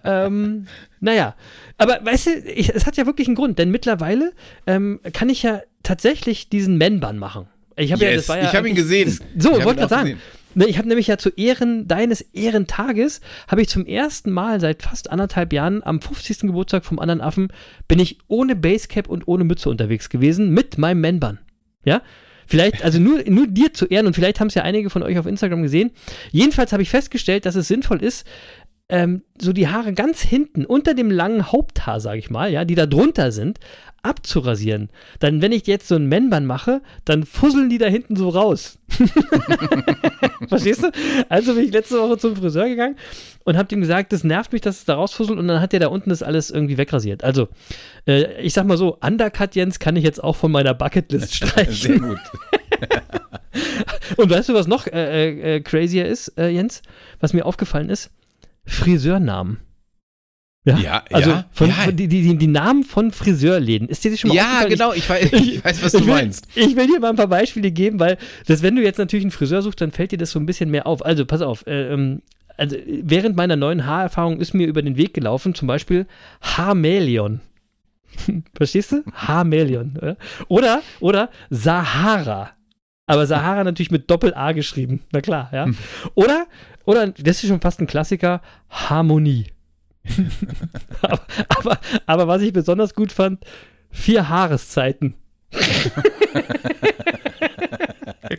Ähm, naja, aber weißt du, ich, es hat ja wirklich einen Grund, denn mittlerweile ähm, kann ich ja tatsächlich diesen Man-Bun machen. Ich habe ja, Yes, das war ja ich habe ihn gesehen. So, Ich wollte gerade sagen. gesehen. Ich habe nämlich ja zu Ehren deines Ehrentages, habe ich zum ersten Mal seit fast anderthalb Jahren am 50. Geburtstag vom anderen Affen, bin ich ohne Basecap und ohne Mütze unterwegs gewesen mit meinem Man-Bun. Ja? Vielleicht, also nur, nur dir zu Ehren und vielleicht haben es ja einige von euch auf Instagram gesehen. Jedenfalls habe ich festgestellt, dass es sinnvoll ist, ähm, so die Haare ganz hinten unter dem langen Haupthaar, sage ich mal, ja, die da drunter sind, abzurasieren. Dann, wenn ich jetzt so einen Man-Bun mache, dann fusseln die da hinten so raus. [LAUGHS] [LAUGHS] Verstehst du? Also bin ich letzte Woche zum Friseur gegangen und habe ihm gesagt, das nervt mich, dass es da rausfusselt und dann hat der da unten das alles irgendwie wegrasiert. Also, äh, ich sag mal so, Undercut Jens kann ich jetzt auch von meiner Bucketlist [LAUGHS] Sehr streichen. gut. [LAUGHS] Und weißt du, was noch äh, äh, äh, crazier ist, äh, Jens? Was mir aufgefallen ist? Friseurnamen. Ja, also ja, von, ja. von die, die, die Namen von Friseurläden. Ist dir das schon mal Ja, genau, ich weiß, ich weiß was du ich will, meinst. Ich will dir mal ein paar Beispiele geben, weil das, wenn du jetzt natürlich einen Friseur suchst, dann fällt dir das so ein bisschen mehr auf. Also pass auf, äh, ähm, also während meiner neuen Haarerfahrung ist mir über den Weg gelaufen, zum Beispiel Haarmelion. [LAUGHS] Verstehst du? Haarmelion. Oder? oder, oder Sahara. Aber Sahara natürlich mit Doppel-A geschrieben. Na klar, ja. Oder, oder, das ist schon fast ein Klassiker, Harmonie. [LAUGHS] aber, aber, aber was ich besonders gut fand, vier Haareszeiten. [LAUGHS]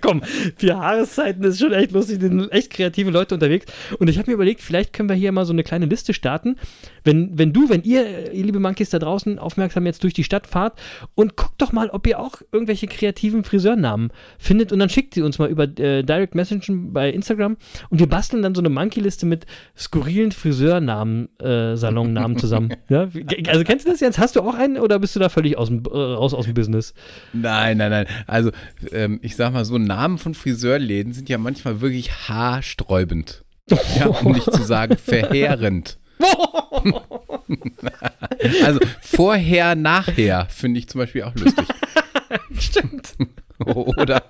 Komm, vier Haareszeiten ist schon echt lustig, sind echt kreative Leute unterwegs. Und ich habe mir überlegt, vielleicht können wir hier mal so eine kleine Liste starten. Wenn, wenn du, wenn ihr, ihr liebe Monkeys da draußen, aufmerksam jetzt durch die Stadt fahrt und guckt doch mal, ob ihr auch irgendwelche kreativen Friseurnamen findet und dann schickt sie uns mal über äh, Direct Messaging bei Instagram und wir basteln dann so eine Monkey-Liste mit skurrilen Friseurnamen, äh, Salonnamen zusammen. [LAUGHS] ja? Also kennst du das jetzt? Hast du auch einen oder bist du da völlig aus dem, äh, raus aus dem Business? Nein, nein, nein. Also, ähm, ich sag mal so, Namen von Friseurläden sind ja manchmal wirklich haarsträubend. Ja, um nicht zu sagen [LAUGHS] verheerend. [LAUGHS] also vorher, nachher finde ich zum Beispiel auch lustig. [LAUGHS] Stimmt. Oder,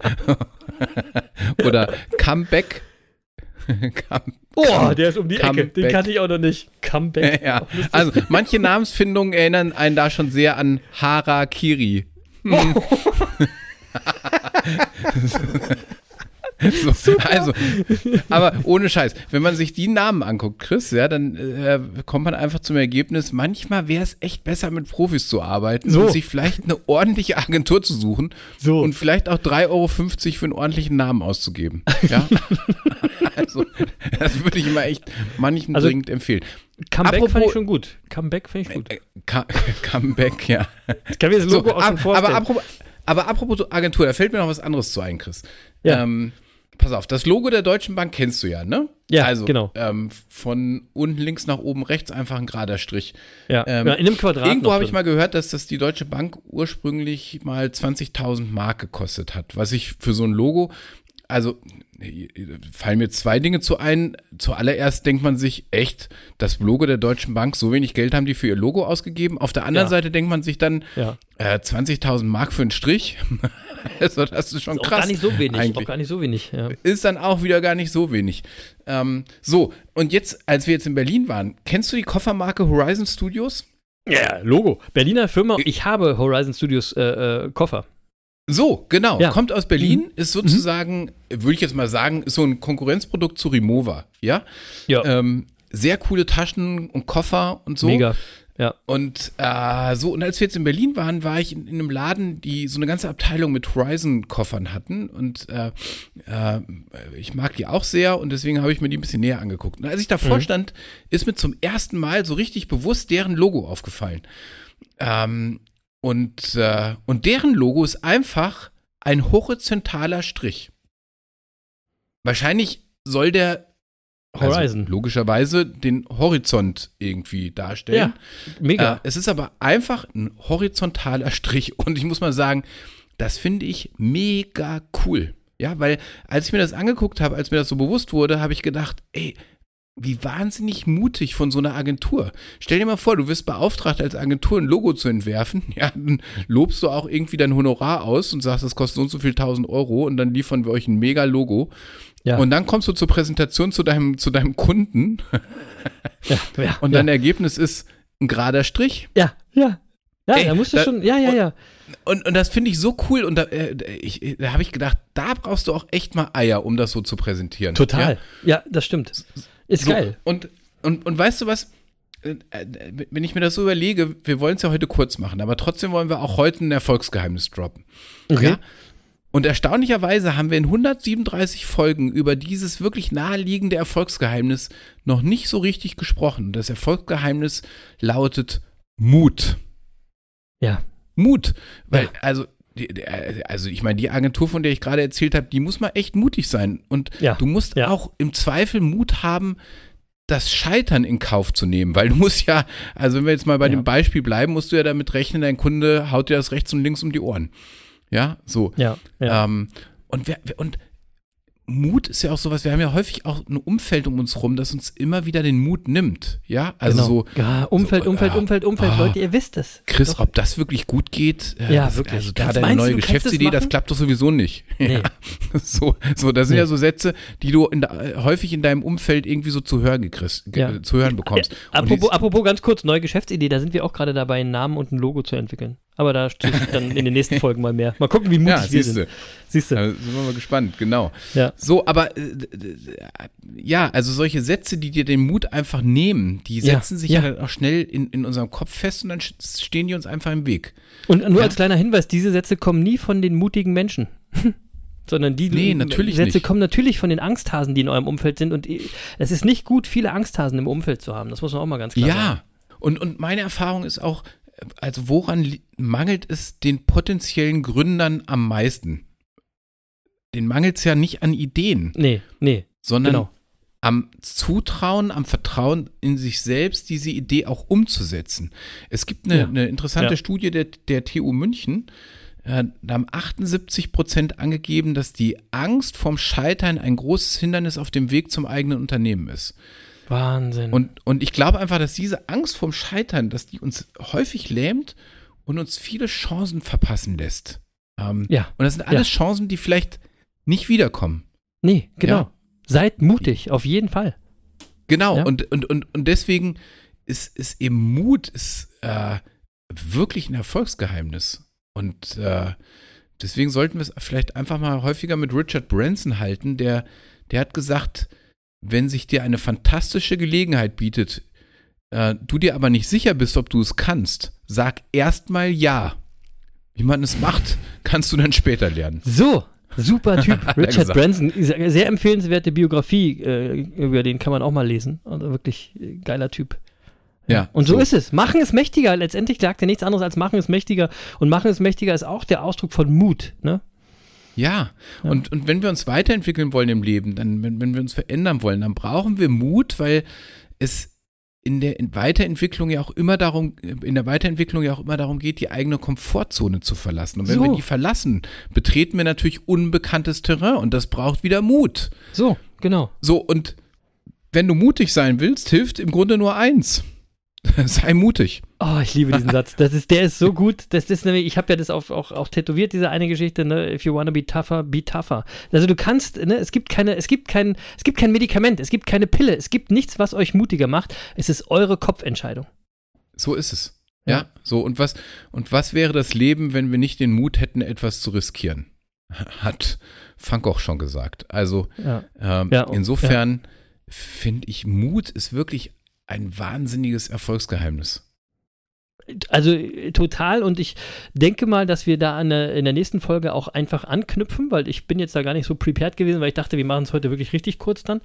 oder Comeback. Come, Oh, der ist um die Ecke. Den Comeback. kannte ich auch noch nicht. Comeback. ja, also manche Namensfindungen erinnern einen da schon sehr an Harakiri. Hm. So, also, aber ohne Scheiß, wenn man sich die Namen anguckt, Chris, ja, dann äh, kommt man einfach zum Ergebnis, manchmal wäre es echt besser, mit Profis zu arbeiten So. und sich vielleicht eine ordentliche Agentur zu suchen So. und vielleicht auch 3,50 Euro für einen ordentlichen Namen auszugeben. Ja? [LAUGHS] also, das würde ich immer echt manchen Also- dringend empfehlen. Comeback fand Apropos- ich schon gut. Comeback fand ich gut. Äh, Ka- [LAUGHS] Comeback, ja. Ich kann mir das So, Logo auch schon ab, vorstellen. aber, apropos, aber apropos Agentur, da fällt mir noch was anderes zu ein, Chris. Ja. Ähm, pass auf, das Logo der Deutschen Bank kennst du ja, ne? Ja, also, genau. Ähm, von unten links nach oben rechts einfach ein gerader Strich. ja. ähm, ja, in einem Quadrat. Irgendwo habe ich mal gehört, dass das die Deutsche Bank ursprünglich mal 20.000 Mark gekostet hat, was ich für so ein Logo also fallen mir zwei Dinge zu ein. Zuallererst denkt man sich echt, das Logo der Deutschen Bank, so wenig Geld haben die für ihr Logo ausgegeben. Auf der anderen Ja. Seite denkt man sich dann, Ja. äh, 20.000 Mark für einen Strich. [LAUGHS] also das ist schon Ist auch krass. gar nicht so wenig. Eigentlich Auch gar nicht so wenig. Ja. ist dann auch wieder gar nicht so wenig. Ähm, so, und jetzt, als wir jetzt in Berlin waren, kennst du die Koffermarke Horizon Studios? ja, Logo. Berliner Firma. Ich habe Horizon Studios äh, äh, Koffer. So, genau. Ja. Kommt aus Berlin, ist sozusagen, würde ich jetzt mal sagen, ist so ein Konkurrenzprodukt zu Rimowa. Ja. Ja, Ähm, sehr coole Taschen und Koffer und so. mega. Ja. Und äh, so, und als wir jetzt in Berlin waren, war ich in, in einem Laden, die so eine ganze Abteilung mit Horizon-Koffern hatten. Und äh, äh, ich mag die auch sehr und deswegen habe ich mir die ein bisschen näher angeguckt. Und als ich davor Mhm. stand, ist mir zum ersten Mal so richtig bewusst deren Logo aufgefallen. Ähm, und, äh, und deren Logo ist einfach ein horizontaler Strich. Wahrscheinlich soll der Horizon. also logischerweise den Horizont irgendwie darstellen. Ja, mega. Äh, es ist aber einfach ein horizontaler Strich und ich muss mal sagen, das finde ich mega cool. Ja, weil als ich mir das angeguckt habe, als mir das so bewusst wurde, habe ich gedacht, ey, wie wahnsinnig mutig von so einer Agentur. Stell dir mal vor, du wirst beauftragt, als Agentur ein Logo zu entwerfen. [LAUGHS] Ja, dann lobst du auch irgendwie dein Honorar aus und sagst, das kostet so und so viel tausend Euro und dann liefern wir euch ein mega Logo. Ja. Und dann kommst du zur Präsentation zu deinem, zu deinem Kunden ja, [LAUGHS] ja, und dein Ergebnis ist ein gerader Strich. Ja, ja. Ja, Ey, da musst du da- schon. Ja, ja, und- ja. Und, und das finde ich so cool und da, äh, ich, da habe ich gedacht, da brauchst du auch echt mal Eier, um das so zu präsentieren. Total. Ja, das stimmt. Ist So, geil. Und, und, und weißt du was? Äh, äh, Wenn ich mir das so überlege, wir wollen es ja heute kurz machen, aber trotzdem wollen wir auch heute ein Erfolgsgeheimnis droppen. Okay. Ja? Und erstaunlicherweise haben wir in 137 Folgen über dieses wirklich naheliegende Erfolgsgeheimnis noch nicht so richtig gesprochen. Das Erfolgsgeheimnis lautet Mut. Ja. Mut. Weil, Ja. also, also ich meine, die Agentur, von der ich gerade erzählt habe, die muss mal echt mutig sein. Und Ja. du musst Ja. auch im Zweifel Mut haben, das Scheitern in Kauf zu nehmen, weil du musst ja, also wenn wir jetzt mal bei Ja. dem Beispiel bleiben, musst du ja damit rechnen, dein Kunde haut dir das rechts und links um die Ohren. Ja, so. Ja, ja. Ähm, und, wer, wer- und Mut ist ja auch sowas, wir haben ja häufig auch ein Umfeld um uns rum, das uns immer wieder den Mut nimmt. Ja, also genau. so, ja, Umfeld, so, Umfeld, ah, Umfeld, Umfeld. ah. Leute, ihr wisst es. Chris, Doch. ob das wirklich gut geht? äh, Ja, wirklich. Also Das gerade eine meinst du, neue du Geschäftsidee, das klappt doch sowieso nicht. [LAUGHS] Nee. Ja, [LAUGHS] so, so, das sind Nee. ja so Sätze, die du in, der- häufig in deinem Umfeld irgendwie so zu hören, gekriegst, ge- Ja. zu hören bekommst. Und apropos, apropos ganz kurz, neue Geschäftsidee, da sind wir auch gerade dabei, einen Namen und ein Logo zu entwickeln. Aber da steht [LAUGHS] dann in den nächsten Folgen mal mehr. Mal gucken, wie mutig ja, wir siehst du. sind. Siehst du? Da sind wir mal gespannt, genau. Ja. So, aber äh, d- ja, also solche Sätze, die dir den Mut einfach nehmen, die Ja, setzen sich ja, ja. dann auch schnell in, in unserem Kopf fest und dann stehen die uns einfach im Weg. Und nur Ja. als kleiner Hinweis, diese Sätze kommen nie von den mutigen Menschen. [LAUGHS] Sondern die Nee, Sätze nicht. kommen natürlich von den Angsthasen, die in eurem Umfeld sind. Und es ist nicht gut, viele Angsthasen im Umfeld zu haben. Das muss man auch mal ganz klar sagen. Ja, und, und meine Erfahrung ist auch, äh, also woran mangelt es den potenziellen Gründern am meisten? Den mangelt es ja nicht an Ideen, Nee, nee, sondern genau. am Zutrauen, am Vertrauen in sich selbst, diese Idee auch umzusetzen. Es gibt eine, Ja. eine interessante Ja. Studie der, der TU München. äh, Da haben 78 Prozent angegeben, dass die Angst vorm Scheitern ein großes Hindernis auf dem Weg zum eigenen Unternehmen ist. Wahnsinn. Und, und ich glaube einfach, dass diese Angst vorm Scheitern, dass die uns häufig lähmt und uns viele Chancen verpassen lässt. Ähm, ja, und das sind alles Chancen, die vielleicht nicht wiederkommen. nee, genau. Ja. Seid mutig, auf jeden Fall. Genau, Ja. und, und, und, und deswegen ist, ist eben Mut ist, äh, wirklich ein Erfolgsgeheimnis. Und äh, deswegen sollten wir es vielleicht einfach mal häufiger mit Richard Branson halten, der, der hat gesagt, wenn sich dir eine fantastische Gelegenheit bietet, äh, du dir aber nicht sicher bist, ob du es kannst, sag erstmal ja. Wie man es macht, [LAUGHS] kannst du dann später lernen. So, super [LAUGHS] Typ. Richard. Branson, sehr sehr empfehlenswerte Biografie, äh, über den kann man auch mal lesen. Also wirklich äh, geiler Typ. Ja, Und so, so. ist es. Machen ist mächtiger. Letztendlich sagt er nichts anderes als machen ist mächtiger. Und machen ist mächtiger ist auch der Ausdruck von Mut. Ne? Ja, Ja. Und, und wenn wir uns weiterentwickeln wollen im Leben, dann, wenn, wenn wir uns verändern wollen, dann brauchen wir Mut, weil es, in der Weiterentwicklung ja auch immer darum, in der Weiterentwicklung ja auch immer darum geht, die eigene Komfortzone zu verlassen. Und wenn So. wir die verlassen, betreten wir natürlich unbekanntes Terrain und das braucht wieder Mut. So, genau. So, und wenn du mutig sein willst, hilft im Grunde nur eins. [LAUGHS] Sei mutig. Oh, ich liebe diesen [LAUGHS] Satz. Das ist, der ist so gut. Das ist nämlich, ich habe ja das auf, auch, auch tätowiert, diese eine Geschichte, ne? If you wanna be tougher, be tougher. Also du kannst, ne, es gibt keine, es gibt kein, es gibt kein Medikament, es gibt keine Pille, es gibt nichts, was euch mutiger macht. Es ist eure Kopfentscheidung. So ist es. Ja, Ja. so. Und was, und was wäre das Leben, wenn wir nicht den Mut hätten, etwas zu riskieren? [LAUGHS] Hat Funk auch schon gesagt. Also, Ja. ähm, Ja, insofern finde ich, Mut ist wirklich ein wahnsinniges Erfolgsgeheimnis. Also äh, total und ich denke mal, dass wir da der, in der nächsten Folge auch einfach anknüpfen, weil ich bin jetzt da gar nicht so prepared gewesen, weil ich dachte, wir machen es heute wirklich richtig kurz dann.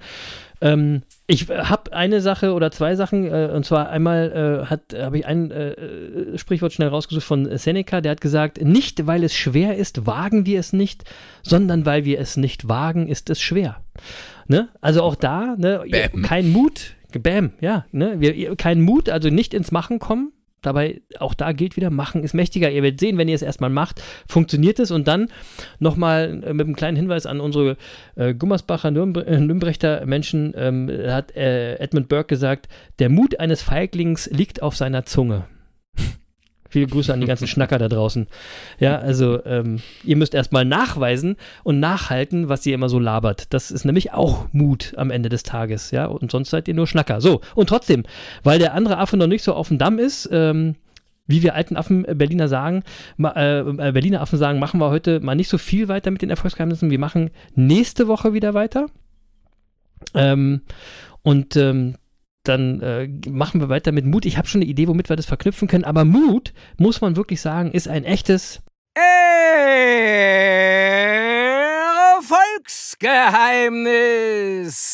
Ähm, ich habe eine Sache oder zwei Sachen äh, und zwar einmal äh, habe ich ein äh, äh, Sprichwort schnell rausgesucht von Seneca, der hat gesagt, nicht weil es schwer ist, wagen wir es nicht, sondern weil wir es nicht wagen, ist es schwer. Ne? Also auch da, ne, kein Mut, Bäm, ja, ne, wir, kein Mut, also nicht ins Machen kommen. Dabei, auch da gilt wieder, machen ist mächtiger. Ihr werdet sehen, wenn ihr es erstmal macht, funktioniert es. Und dann nochmal äh, mit einem kleinen Hinweis an unsere äh, Gummersbacher Nürnb äh, Menschen, ähm, hat äh, Edmund Burke gesagt, der Mut eines Feiglings liegt auf seiner Zunge. Viele Grüße an die ganzen [LAUGHS] Schnacker da draußen. Ja, also ähm, ihr müsst erstmal nachweisen und nachhalten, was ihr immer so labert. Das ist nämlich auch Mut am Ende des Tages, ja, und sonst seid ihr nur Schnacker. So, und trotzdem, weil der andere Affe noch nicht so auf dem Damm ist, ähm, wie wir alten Affen äh, Berliner sagen, äh, äh, Berliner Affen sagen, machen wir heute mal nicht so viel weiter mit den Erfolgsgeheimnissen. Wir machen nächste Woche wieder weiter. Ähm, und ähm, dann äh, machen wir weiter mit Mut. Ich habe schon eine Idee, womit wir das verknüpfen können, aber Mut, muss man wirklich sagen, ist ein echtes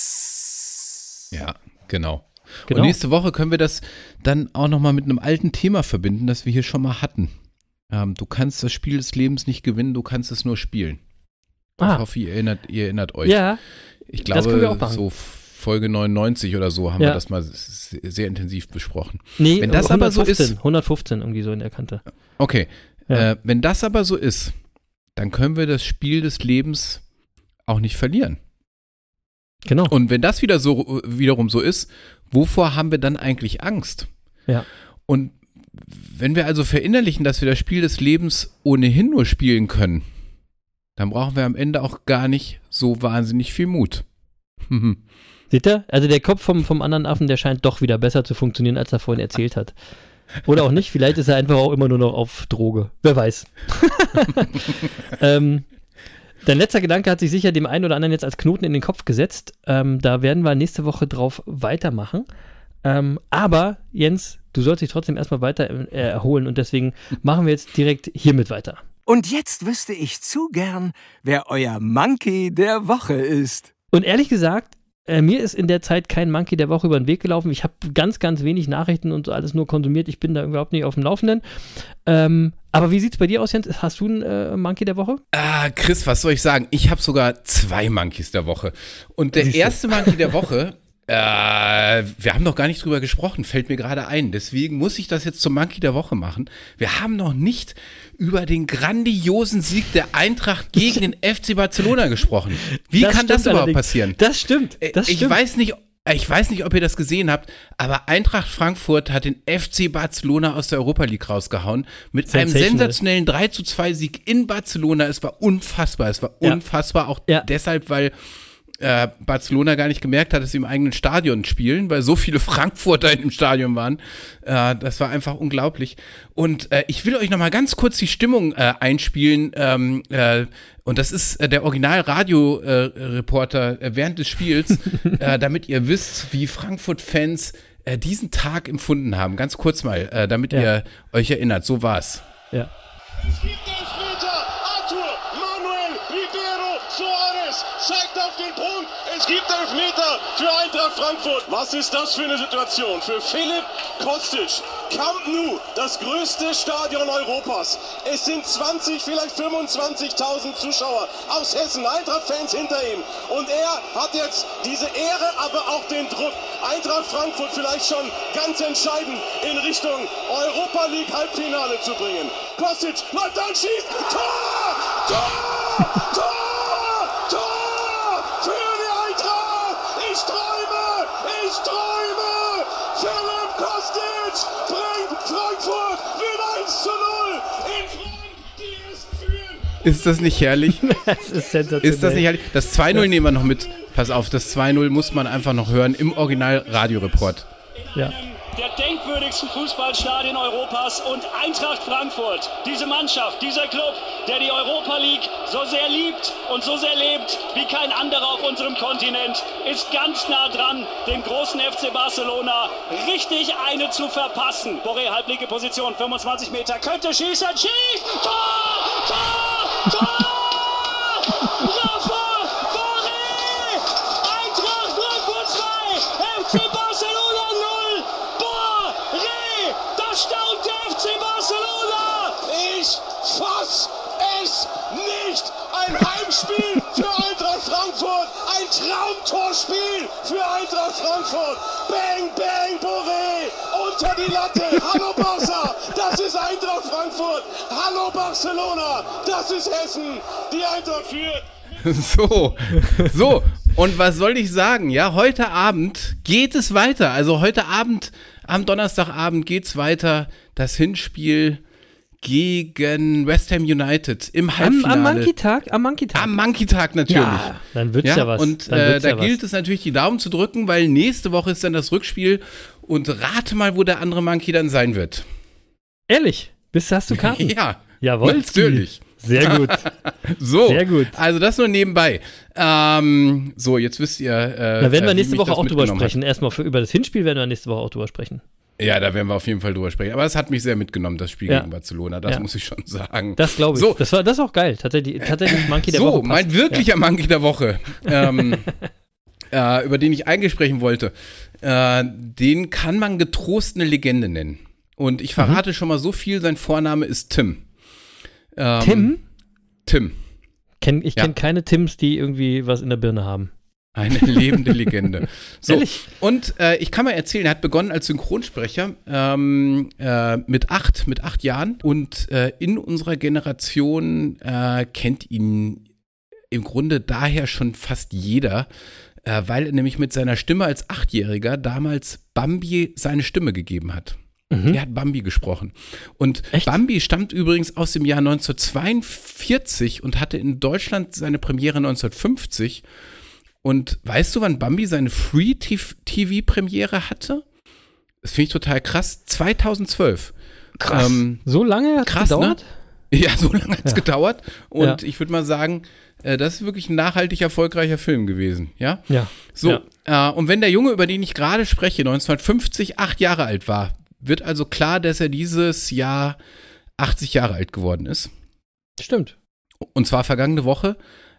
Erfolgsgeheimnis. Ja, genau. Genau. Und nächste Woche können wir das dann auch nochmal mit einem alten Thema verbinden, das wir hier schon mal hatten. Ähm, du kannst das Spiel des Lebens nicht gewinnen, du kannst es nur spielen. Ich Ah. hoffe, ihr erinnert, ihr erinnert euch. Ja, ich das können wir auch glaube, machen. so Folge 99 oder so haben Ja. wir das mal sehr intensiv besprochen. nee, Wenn das aber so 115, ist- 115 irgendwie so in der Kante. Okay, Ja. äh, wenn das aber so ist, dann können wir das Spiel des Lebens auch nicht verlieren. Genau. Und wenn das wieder so wiederum so ist, wovor haben wir dann eigentlich Angst? Ja. Und wenn wir also verinnerlichen, dass wir das Spiel des Lebens ohnehin nur spielen können, dann brauchen wir am Ende auch gar nicht so wahnsinnig viel Mut. [LAUGHS] Seht ihr? Also der Kopf vom, vom anderen Affen, der scheint doch wieder besser zu funktionieren, als er vorhin erzählt hat. Oder auch nicht, vielleicht ist er einfach auch immer nur noch auf Droge. Wer weiß. [LAUGHS] ähm, dein letzter Gedanke hat sich sicher dem einen oder anderen jetzt als Knoten in den Kopf gesetzt. Ähm, da werden wir nächste Woche drauf weitermachen. Ähm, aber, Jens, du sollst dich trotzdem erstmal weiter äh, erholen und deswegen machen wir jetzt direkt hiermit weiter. Und jetzt wüsste ich zu gern, wer euer Monkey der Woche ist. Und ehrlich gesagt, äh, mir ist in der Zeit kein Monkey der Woche über den Weg gelaufen. Ich habe ganz, ganz wenig Nachrichten und so alles nur konsumiert. Ich bin da überhaupt nicht auf dem Laufenden. Ähm, aber wie sieht's bei dir aus, Jens? Hast du einen äh, Monkey der Woche? Ah, Chris, was soll ich sagen? Ich habe sogar zwei Monkeys der Woche. Und der erste Monkey der Woche, [LAUGHS] äh, wir haben noch gar nicht drüber gesprochen, fällt mir gerade ein. Deswegen muss ich das jetzt zum Monkey der Woche machen. Wir haben noch nicht über den grandiosen Sieg der Eintracht gegen den [LAUGHS] FC Barcelona gesprochen. Wie Das kann das überhaupt allerdings. passieren? Das stimmt. Das ich stimmt. weiß nicht, ich weiß nicht, ob ihr das gesehen habt, aber Eintracht Frankfurt hat den FC Barcelona aus der Europa League rausgehauen mit einem Sensational. sensationellen 3 zu 2 Sieg in Barcelona. Es war unfassbar. Es war Ja. unfassbar, auch Ja. deshalb, weil äh, Barcelona gar nicht gemerkt hat, dass sie im eigenen Stadion spielen, weil so viele [LAUGHS] Frankfurter in dem Stadion waren. Äh, das war einfach unglaublich. Und äh, ich will euch noch mal ganz kurz die Stimmung äh, einspielen. Ähm, äh, und das ist äh, der Original-Radio-Reporter äh, während des Spiels, [LAUGHS] äh, damit ihr wisst, wie Frankfurt-Fans äh, diesen Tag empfunden haben. Ganz kurz mal, äh, damit Ja. ihr euch erinnert. So war's. Ja. Es gibt Elfmeter. Arthur, Manuel, Ribeiro, Suarez zeigt auf auf den Punkt. Es gibt Elfmeter für Eintracht Frankfurt. Was ist das für eine Situation? Für Philipp Kostic. Camp Nou, das größte Stadion Europas. Es sind 20, vielleicht 25.000 Zuschauer aus Hessen, Eintracht-Fans hinter ihm. Und er hat jetzt diese Ehre, aber auch den Druck. Eintracht Frankfurt vielleicht schon ganz entscheidend in Richtung Europa League Halbfinale zu bringen. Kostic läuft an, schießt. Tor! Tor! Tor! Ist das nicht herrlich? [LAUGHS] Das ist sensationell. Ist das nicht herrlich? Das 2-0 nehmen wir noch mit. Pass auf, das 2-0 muss man einfach noch hören im Original-Radioreport. Ja. der denkwürdigsten Fußballstadien Europas und Eintracht Frankfurt. Diese Mannschaft, dieser Club, der die Europa League so sehr liebt und so sehr lebt wie kein anderer auf unserem Kontinent, ist ganz nah dran, dem großen FC Barcelona richtig eine zu verpassen. Boré, halblinke Position, 25 Meter, könnte schießen, schießt! Tor! Tor! Tor! Rafa Boré! Eintracht Frankfurt 2, FC Barcelona 0, Boré! Da staunt der FC Barcelona! Ich fass es nicht. Ein Heimspiel für Eintracht Frankfurt. Ein Traumtorspiel für Eintracht Frankfurt. Bang, bang, Boré. Unter die Latte. Hallo Barca. Das ist Eintracht Frankfurt. Hallo Barcelona. Das ist Hessen. Die Eintracht führt. [LAUGHS] So, so. Und was soll ich sagen? Ja, heute Abend geht es weiter. Also heute Abend, am Donnerstagabend geht's weiter. Das Hinspiel gegen West Ham United im Am, Halbfinale. am Monkey-Tag? Am Monkey-Tag. Am Monkey-Tag natürlich. Ja, dann wird's ja, was. Und äh, da ja was. gilt es natürlich, die Daumen zu drücken, weil nächste Woche ist dann das Rückspiel. Und rate mal, wo der andere Monkey dann sein wird. Ehrlich? Bist, hast du Karten? [LAUGHS] Ja, Jawohl. natürlich. Sehr gut. [LAUGHS] So, Sehr gut. also das nur nebenbei. Ähm, so, jetzt wisst ihr. Äh, Da werden wir äh, nächste Woche auch drüber mitgenommen hat. sprechen. Erstmal für, über das Hinspiel werden wir nächste Woche auch drüber sprechen. Ja, da werden wir auf jeden Fall drüber sprechen. Aber es hat mich sehr mitgenommen, das Spiel Ja. gegen Barcelona. Das Ja. muss ich schon sagen. Das glaube ich. So, Das war das ist auch geil. Tatsächlich, tatsächlich Monkey der so, Woche. passt. mein wirklicher Monkey der Woche, ähm, [LAUGHS] äh, über den ich eigentlich sprechen wollte, äh, den kann man getrost eine Legende nennen. Und ich verrate schon mal so viel, sein Vorname ist Tim. Ähm, Ja. Tim? Tim. Kenn, ich Ja. kenne keine Tims, die irgendwie was in der Birne haben. Eine lebende Legende. [LAUGHS] So, Ehrlich? und äh, ich kann mal erzählen, er hat begonnen als Synchronsprecher ähm, äh, mit acht, mit acht Jahren und äh, in unserer Generation äh, kennt ihn im Grunde daher schon fast jeder, äh, weil er nämlich mit seiner Stimme als Achtjähriger damals Bambi seine Stimme gegeben hat. Er hat Bambi gesprochen. Und Echt? Bambi stammt übrigens aus dem Jahr 1942 und hatte in Deutschland seine Premiere 1950. Und weißt du, wann Bambi seine Free-TV-Premiere hatte? Das finde ich total krass. 2012. Krass. Ähm, so lange hat krass, gedauert? ja, so lange hat es gedauert. Und Ja. ich würde mal sagen, äh, das ist wirklich ein nachhaltig erfolgreicher Film gewesen. Ja. Ja. So, Ja. äh, und wenn der Junge, über den ich gerade spreche, 1950 acht Jahre alt war, wird also klar, dass er dieses Jahr 80 Jahre alt geworden ist. Stimmt. Und zwar vergangene Woche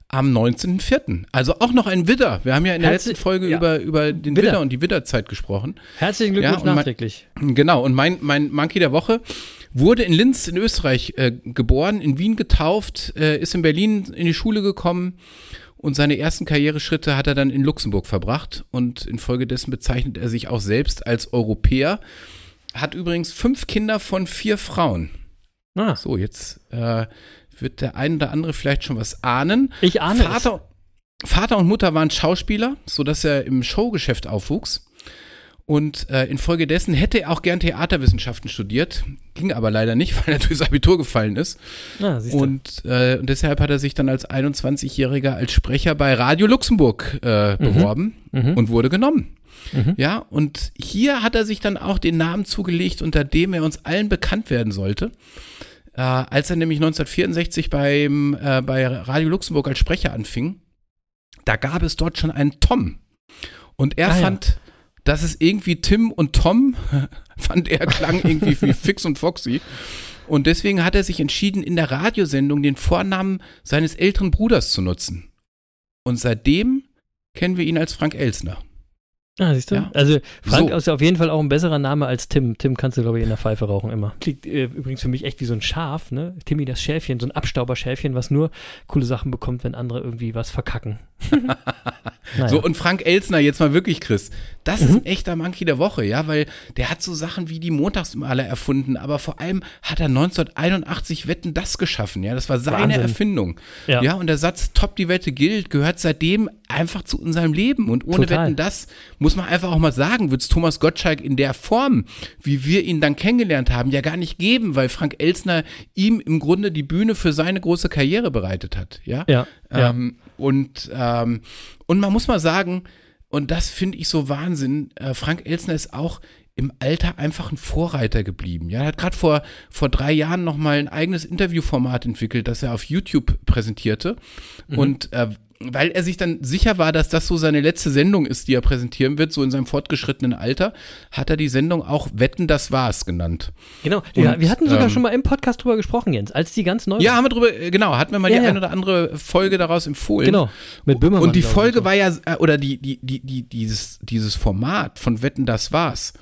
am 19.04. Also auch noch ein Widder. Wir haben ja in der Herzlich- letzten Folge ja. über, über den Widder. Widder. und die Widderzeit gesprochen. Herzlichen Ja, Glückwunsch und mein- nachträglich. Genau, und mein, mein Monkey der Woche wurde in Linz in Österreich äh, geboren, in Wien getauft, äh, ist in Berlin in die Schule gekommen und seine ersten Karriereschritte hat er dann in Luxemburg verbracht und infolgedessen bezeichnet er sich auch selbst als Europäer. Hat übrigens fünf Kinder von vier Frauen. Ah, So, jetzt äh, wird der ein oder andere vielleicht schon was ahnen. ich ahne Vater, Vater und Mutter waren Schauspieler, sodass er im Showgeschäft aufwuchs. Und äh, infolgedessen hätte er auch gern Theaterwissenschaften studiert, ging aber leider nicht, [LAUGHS] weil er durchs Abitur gefallen ist. Ah. Und, äh, und deshalb hat er sich dann als 21-Jähriger als Sprecher bei Radio Luxemburg äh, beworben Mhm. und wurde genommen. Mhm. Ja, und hier hat er sich dann auch den Namen zugelegt, unter dem er uns allen bekannt werden sollte. Äh, als er nämlich 1964 beim, äh, bei Radio Luxemburg als Sprecher anfing, da gab es dort schon einen Tom. Und er Ah, ja. Dass es irgendwie Tim und Tom, [LAUGHS] fand er, klang irgendwie wie [LAUGHS] Fix und Foxy. Und deswegen hat er sich entschieden, in der Radiosendung den Vornamen seines älteren Bruders zu nutzen. Und seitdem kennen wir ihn als Frank Elsner. Ah, siehst du? Ja. Also Frank So. ist auf jeden Fall auch ein besserer Name als Tim. Tim kannst du, glaube ich, in der Pfeife rauchen immer. Klingt äh, übrigens für mich echt wie so ein Schaf, ne? Timmy das Schäfchen, so ein Abstauberschäfchen, was nur coole Sachen bekommt, wenn andere irgendwie was verkacken. [LAUGHS] naja. So, und Frank Elsner, jetzt mal wirklich, Chris, das ist ein echter Monkey der Woche, ja, weil der hat so Sachen wie die Montagsmaler erfunden, aber vor allem hat er 1981 Wetten das geschaffen, ja, das war seine Wahnsinn. Erfindung. Ja. Ja. und der Satz, top, die Wette gilt, gehört seitdem einfach zu unserem Leben und ohne Total. Wetten das, muss man einfach auch mal sagen, wird es Thomas Gottschalk in der Form, wie wir ihn dann kennengelernt haben, ja gar nicht geben, weil Frank Elsner ihm im Grunde die Bühne für seine große Karriere bereitet hat, ja. Ja, ja. Ähm, und, ähm, und man muss mal sagen, und das finde ich so Wahnsinn, äh, Frank Elsner ist auch im Alter einfach ein Vorreiter geblieben. Ja, er hat gerade vor, vor drei Jahren nochmal ein eigenes Interviewformat entwickelt, das er auf YouTube präsentierte. Und äh, weil er sich dann sicher war, dass das so seine letzte Sendung ist, die er präsentieren wird, so in seinem fortgeschrittenen Alter, hat er die Sendung auch Wetten, das war's genannt. Genau. Ja, Und, wir hatten sogar ähm, schon mal im Podcast drüber gesprochen, Jens, als die ganz neu Ja, haben wir drüber, äh, genau, hatten wir mal Ja, die ja. ein oder andere Folge daraus empfohlen. Genau. Mit Böhmermann. Und die Folge war ja, äh, oder die, die, die, die, dieses, dieses Format von Wetten, das war's,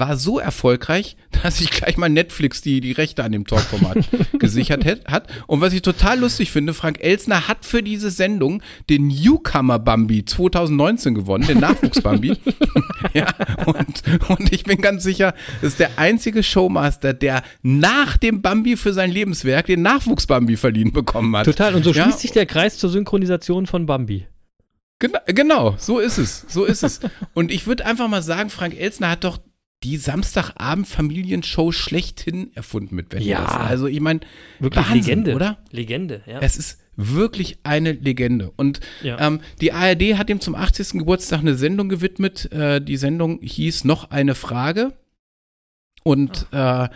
war so erfolgreich, [LAUGHS] dass sich gleich mal Netflix die, die Rechte an dem Talkformat [LAUGHS] gesichert hat. Und was ich total lustig finde, Frank Elsner hat für diese Sendung den Newcomer Bambi 2019 gewonnen, den Nachwuchs-Bambi. [LAUGHS] ja, und, und ich bin ganz sicher, das ist der einzige Showmaster, der nach dem Bambi für sein Lebenswerk den Nachwuchs-Bambi verliehen bekommen hat. Total. Und so Ja, schließt sich der Kreis zur Synchronisation von Bambi. Genau, genau, so ist es. So ist es. Und ich würde einfach mal sagen, Frank Elsner hat doch die Samstagabend-Familienshow schlechthin erfunden mit Wetten, Ja. das. Also ich meine, Wirklich Wahnsinn, Legende. oder? Legende, ja. Es ist wirklich eine Legende. Und Ja. ähm, die ARD hat ihm zum 80. Geburtstag eine Sendung gewidmet. Äh, die Sendung hieß Noch eine Frage. Und, äh,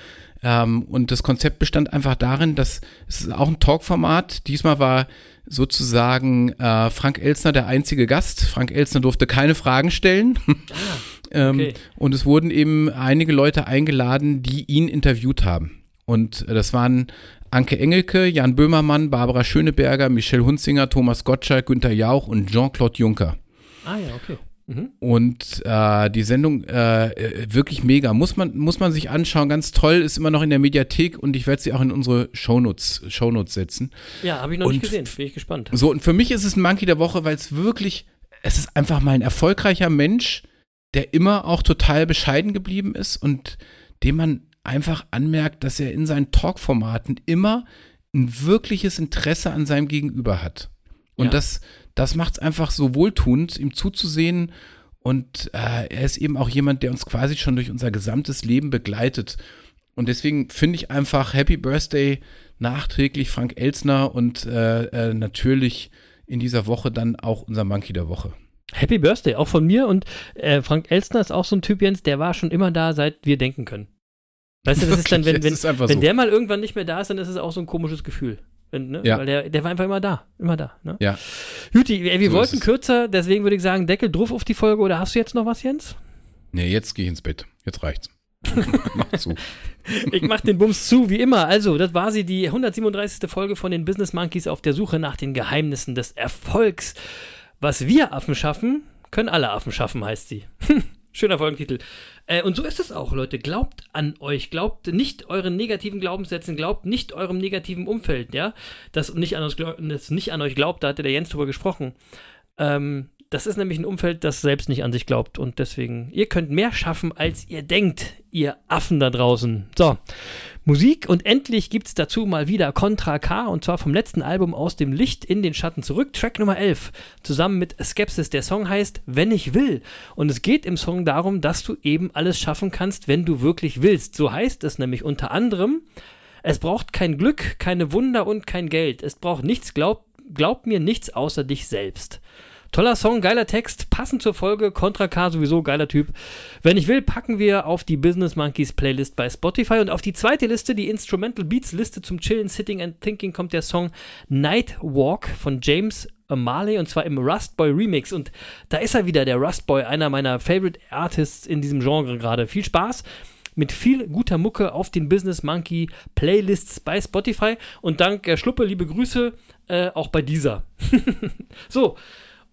ähm, und das Konzept bestand einfach darin, dass es auch ein Talkformat. Diesmal war sozusagen äh, Frank Elsner der einzige Gast. Frank Elsner durfte keine Fragen stellen. [LAUGHS] ähm, okay. Und es wurden eben einige Leute eingeladen, die ihn interviewt haben. Und äh, das waren Anke Engelke, Jan Böhmermann, Barbara Schöneberger, Michelle Hunzinger, Thomas Gottschalk, Günter Jauch und Jean-Claude Juncker. ah ja, okay. Mhm. Und äh, die Sendung äh, äh, wirklich mega. Muss man, muss man sich anschauen. Ganz toll, ist immer noch in der Mediathek und ich werde sie auch in unsere Shownotes, Shownotes setzen. Ja, habe ich noch nicht Und- gesehen. Bin ich gespannt. So, und für mich ist es ein Monkey der Woche, weil es wirklich, es ist einfach mal ein erfolgreicher Mensch, der immer auch total bescheiden geblieben ist und dem man einfach anmerkt, dass er in seinen Talkformaten immer ein wirkliches Interesse an seinem Gegenüber hat. Und Ja. das, das macht es einfach so wohltuend, ihm zuzusehen. Und äh, er ist eben auch jemand, der uns quasi schon durch unser gesamtes Leben begleitet. Und deswegen finde ich einfach Happy Birthday nachträglich Frank Elsner und äh, äh, natürlich in dieser Woche dann auch unser Monkey der Woche. Happy Birthday, auch von mir. Und äh, Frank Elstner ist auch so ein Typ, Jens, der war schon immer da, seit wir denken können. Weißt du, das ist dann, wenn, Wirklich, wenn, wenn so. der mal irgendwann nicht mehr da ist, dann ist es auch so ein komisches Gefühl. Wenn, ne? Ja. Weil der, der war einfach immer da. Immer da. Ne? Ja. Juti, ey, wir So wollten kürzer, deswegen würde ich sagen, Deckel drauf auf die Folge. Oder hast du jetzt noch was, Jens? Nee, jetzt gehe ich ins Bett. Jetzt reicht's. [LAUGHS] Mach zu. Ich mach den Bums zu, wie immer. Also, das war sie, die 137. Folge von den Business Monkeys auf der Suche nach den Geheimnissen des Erfolgs. Was wir Affen schaffen, können alle Affen schaffen, heißt sie. [LAUGHS] Schöner Folgentitel. Äh, und so ist es auch, Leute. Glaubt an euch. Glaubt nicht euren negativen Glaubenssätzen. Glaubt nicht eurem negativen Umfeld, ja. Das nicht an, nicht an euch glaubt, da hatte der Jens drüber gesprochen. Ähm, das ist nämlich ein Umfeld, das selbst nicht an sich glaubt. Und deswegen, ihr könnt mehr schaffen, als ihr denkt, ihr Affen da draußen. So, Musik und endlich gibt es dazu mal wieder Contra K und zwar vom letzten Album Aus dem Licht in den Schatten zurück, Track Nummer 11, zusammen mit Skepsis. Der Song heißt Wenn ich will und es geht im Song darum, dass du eben alles schaffen kannst, wenn du wirklich willst. So heißt es nämlich unter anderem, es braucht kein Glück, keine Wunder und kein Geld. Es braucht nichts, glaub, glaub mir nichts außer dich selbst. Toller Song, geiler Text, passend zur Folge. Contra K sowieso, geiler Typ. Wenn ich will, packen wir auf die Business Monkeys Playlist bei Spotify und auf die zweite Liste, die Instrumental Beats Liste zum Chillen, Sitting and Thinking, kommt der Song Night Walk von James Marley und zwar im Rustboy Remix. Und da ist er wieder, der Rustboy, einer meiner Favorite Artists in diesem Genre gerade. Viel Spaß. mit viel guter Mucke auf den Business Monkey Playlists bei Spotify. Und dank äh, Schluppe, liebe Grüße, äh, auch bei dieser. [LAUGHS] so.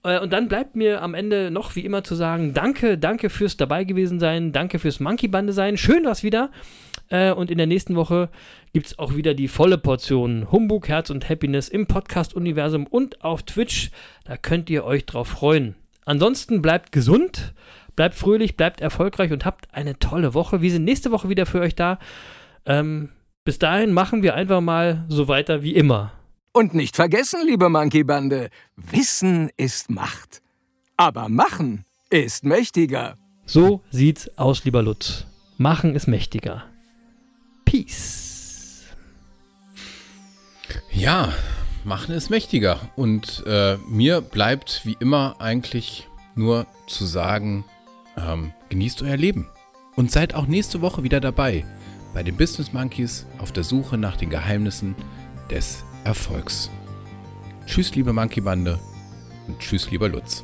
Äh, und dann bleibt mir am Ende noch wie immer zu sagen, danke, danke fürs dabei gewesen sein, danke fürs Monkey Bande sein, schön was wieder. Äh, und in der nächsten Woche gibt es auch wieder die volle Portion Humbug, Herz und Happiness im Podcast-Universum und auf Twitch. Da könnt ihr euch drauf freuen. Ansonsten bleibt gesund, bleibt fröhlich, bleibt erfolgreich und habt eine tolle Woche. Wir sind nächste Woche wieder für euch da. Ähm, bis dahin machen wir einfach mal so weiter wie immer. Und nicht vergessen, liebe Monkey Bande, Wissen ist Macht. Aber Machen ist mächtiger. So sieht's aus, lieber Lutz. Machen ist mächtiger. Peace. Ja, machen ist mächtiger. Und äh, mir bleibt wie immer eigentlich nur zu sagen, ähm, genießt euer Leben. Und seid auch nächste Woche wieder dabei bei den Business Monkeys auf der Suche nach den Geheimnissen des Erfolgs. Tschüss, liebe Monkey Bande und tschüss, lieber Lutz.